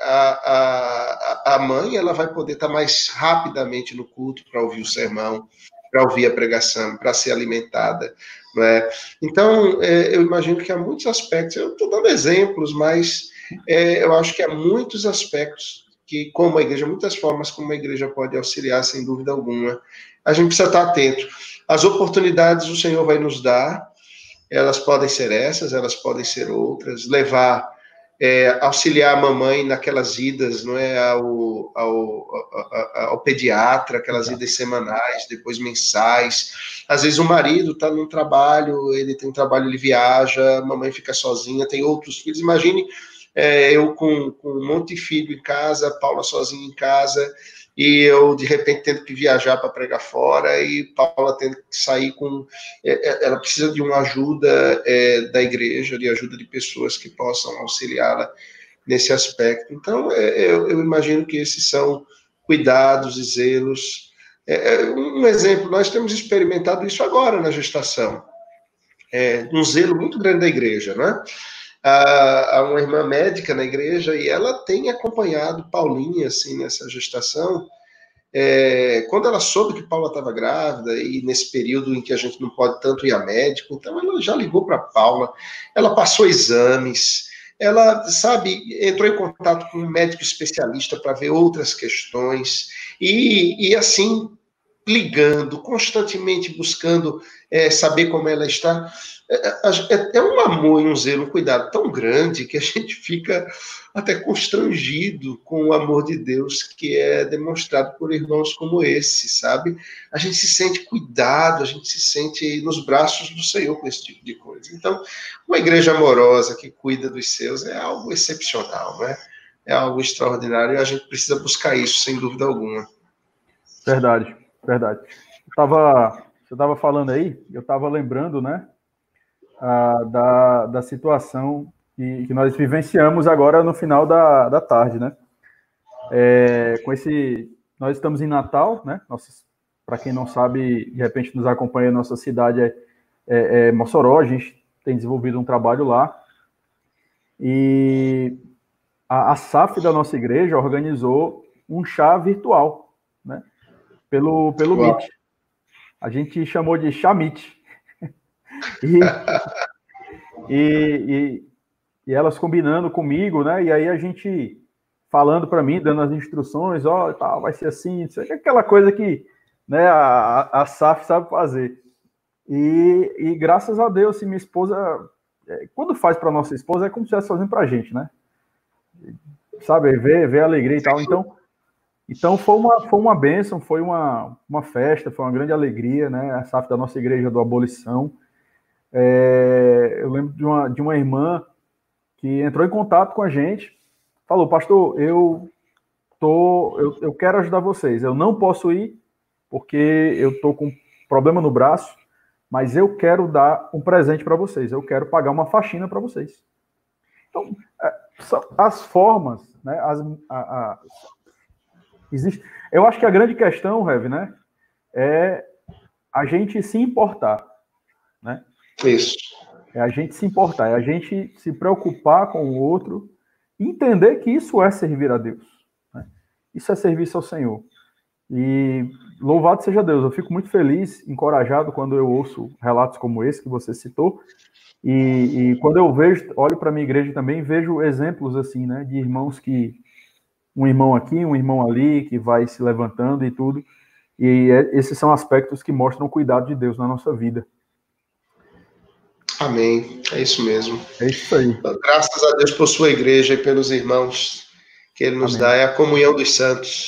a, a, a mãe ela vai poder estar mais rapidamente no culto para ouvir o sermão, para ouvir a pregação, para ser alimentada. Não é? Então, é, eu imagino que há muitos aspectos, eu estou dando exemplos, mas é, eu acho que há muitos aspectos que, como a igreja, muitas formas como a igreja pode auxiliar, sem dúvida alguma. A gente precisa estar atento. As oportunidades o Senhor vai nos dar, elas podem ser essas, elas podem ser outras, levar é, auxiliar a mamãe naquelas idas, não é, ao, ao, ao, ao pediatra, aquelas idas semanais, depois mensais. Às vezes o marido está num trabalho, ele tem um trabalho, ele viaja, a mamãe fica sozinha, tem outros filhos. Imagine é, eu com, com um monte de filho em casa, Paula sozinha em casa, e eu de repente tendo que viajar para pregar fora e Paula tendo que sair com é, é, ela precisa de uma ajuda é, da igreja de ajuda de pessoas que possam auxiliá-la nesse aspecto. Então é, eu, eu, imagino que esses são cuidados e zelos. É, é, um exemplo nós temos experimentado isso agora na gestação. Um zelo muito grande da igreja né a, a, uma irmã médica na igreja e ela tem acompanhado Paulinha assim nessa gestação. É, quando ela soube que Paula estava grávida e nesse período em que a gente não pode tanto ir a médico, então ela já ligou para Paula, ela passou exames, ela sabe entrou em contato com um médico especialista para ver outras questões e, e assim ligando constantemente buscando é, saber como ela está é, é, é, um amor e um zelo, um cuidado tão grande que a <laughs> gente fica até constrangido com o amor de Deus que é demonstrado por irmãos como esse, sabe? A gente se sente cuidado, a gente se sente nos braços do Senhor com esse tipo de coisa. Então, uma igreja amorosa que cuida dos seus é algo excepcional, né? É algo extraordinário e a gente precisa buscar isso, sem dúvida alguma. Verdade, verdade. Estava você estava falando aí, eu estava lembrando, né, a, da, da situação que, que, nós vivenciamos agora no final da, da tarde, né? É, com esse, nós estamos em Natal, né? Para quem não sabe, de repente nos acompanha, nossa cidade é, é, é Mossoró, a gente tem desenvolvido um trabalho lá. E a, a SAF da nossa igreja organizou um chá virtual? Pelo, pelo Meet. A gente chamou de Chamit. <laughs> e, e, e, e, elas combinando comigo, né? E aí a gente falando para mim, dando as instruções, ó, oh, tá, vai ser assim, aquela coisa que né, a, a SAF sabe fazer. E, e graças a Deus, assim, minha esposa, é, quando faz para nossa esposa, é como se estivesse fazendo para a gente, né? Sabe, ver, ver a alegria e tal. Então, então foi uma, foi uma bênção, foi uma, uma festa, foi uma grande alegria, né? A SAF da nossa igreja do Abolição. É, eu lembro de uma, de uma irmã que entrou em contato com a gente, falou, pastor, eu tô, eu, eu quero ajudar vocês. Eu não posso ir porque eu tô com problema no braço, mas eu quero dar um presente para vocês. Eu quero pagar uma faxina para vocês. Então, é, as formas, né? As, a, a, Existe. Eu acho que a grande questão, Rev, né, é a gente se importar, né? Isso. É a gente se importar, é a gente se preocupar com o outro, entender que isso é servir a Deus. Né? Isso é serviço ao Senhor. E louvado seja Deus, eu fico muito feliz, encorajado quando eu ouço relatos como esse que você citou. E, e quando eu vejo, olho para a minha igreja também, vejo exemplos assim, né, de irmãos que um irmão aqui, um irmão ali, que vai se levantando e tudo. E é, esses são aspectos que mostram o cuidado de Deus na nossa vida. Amém. É isso mesmo. É isso aí. Graças a Deus por sua igreja e pelos irmãos que ele nos Amém. dá. É a comunhão dos santos.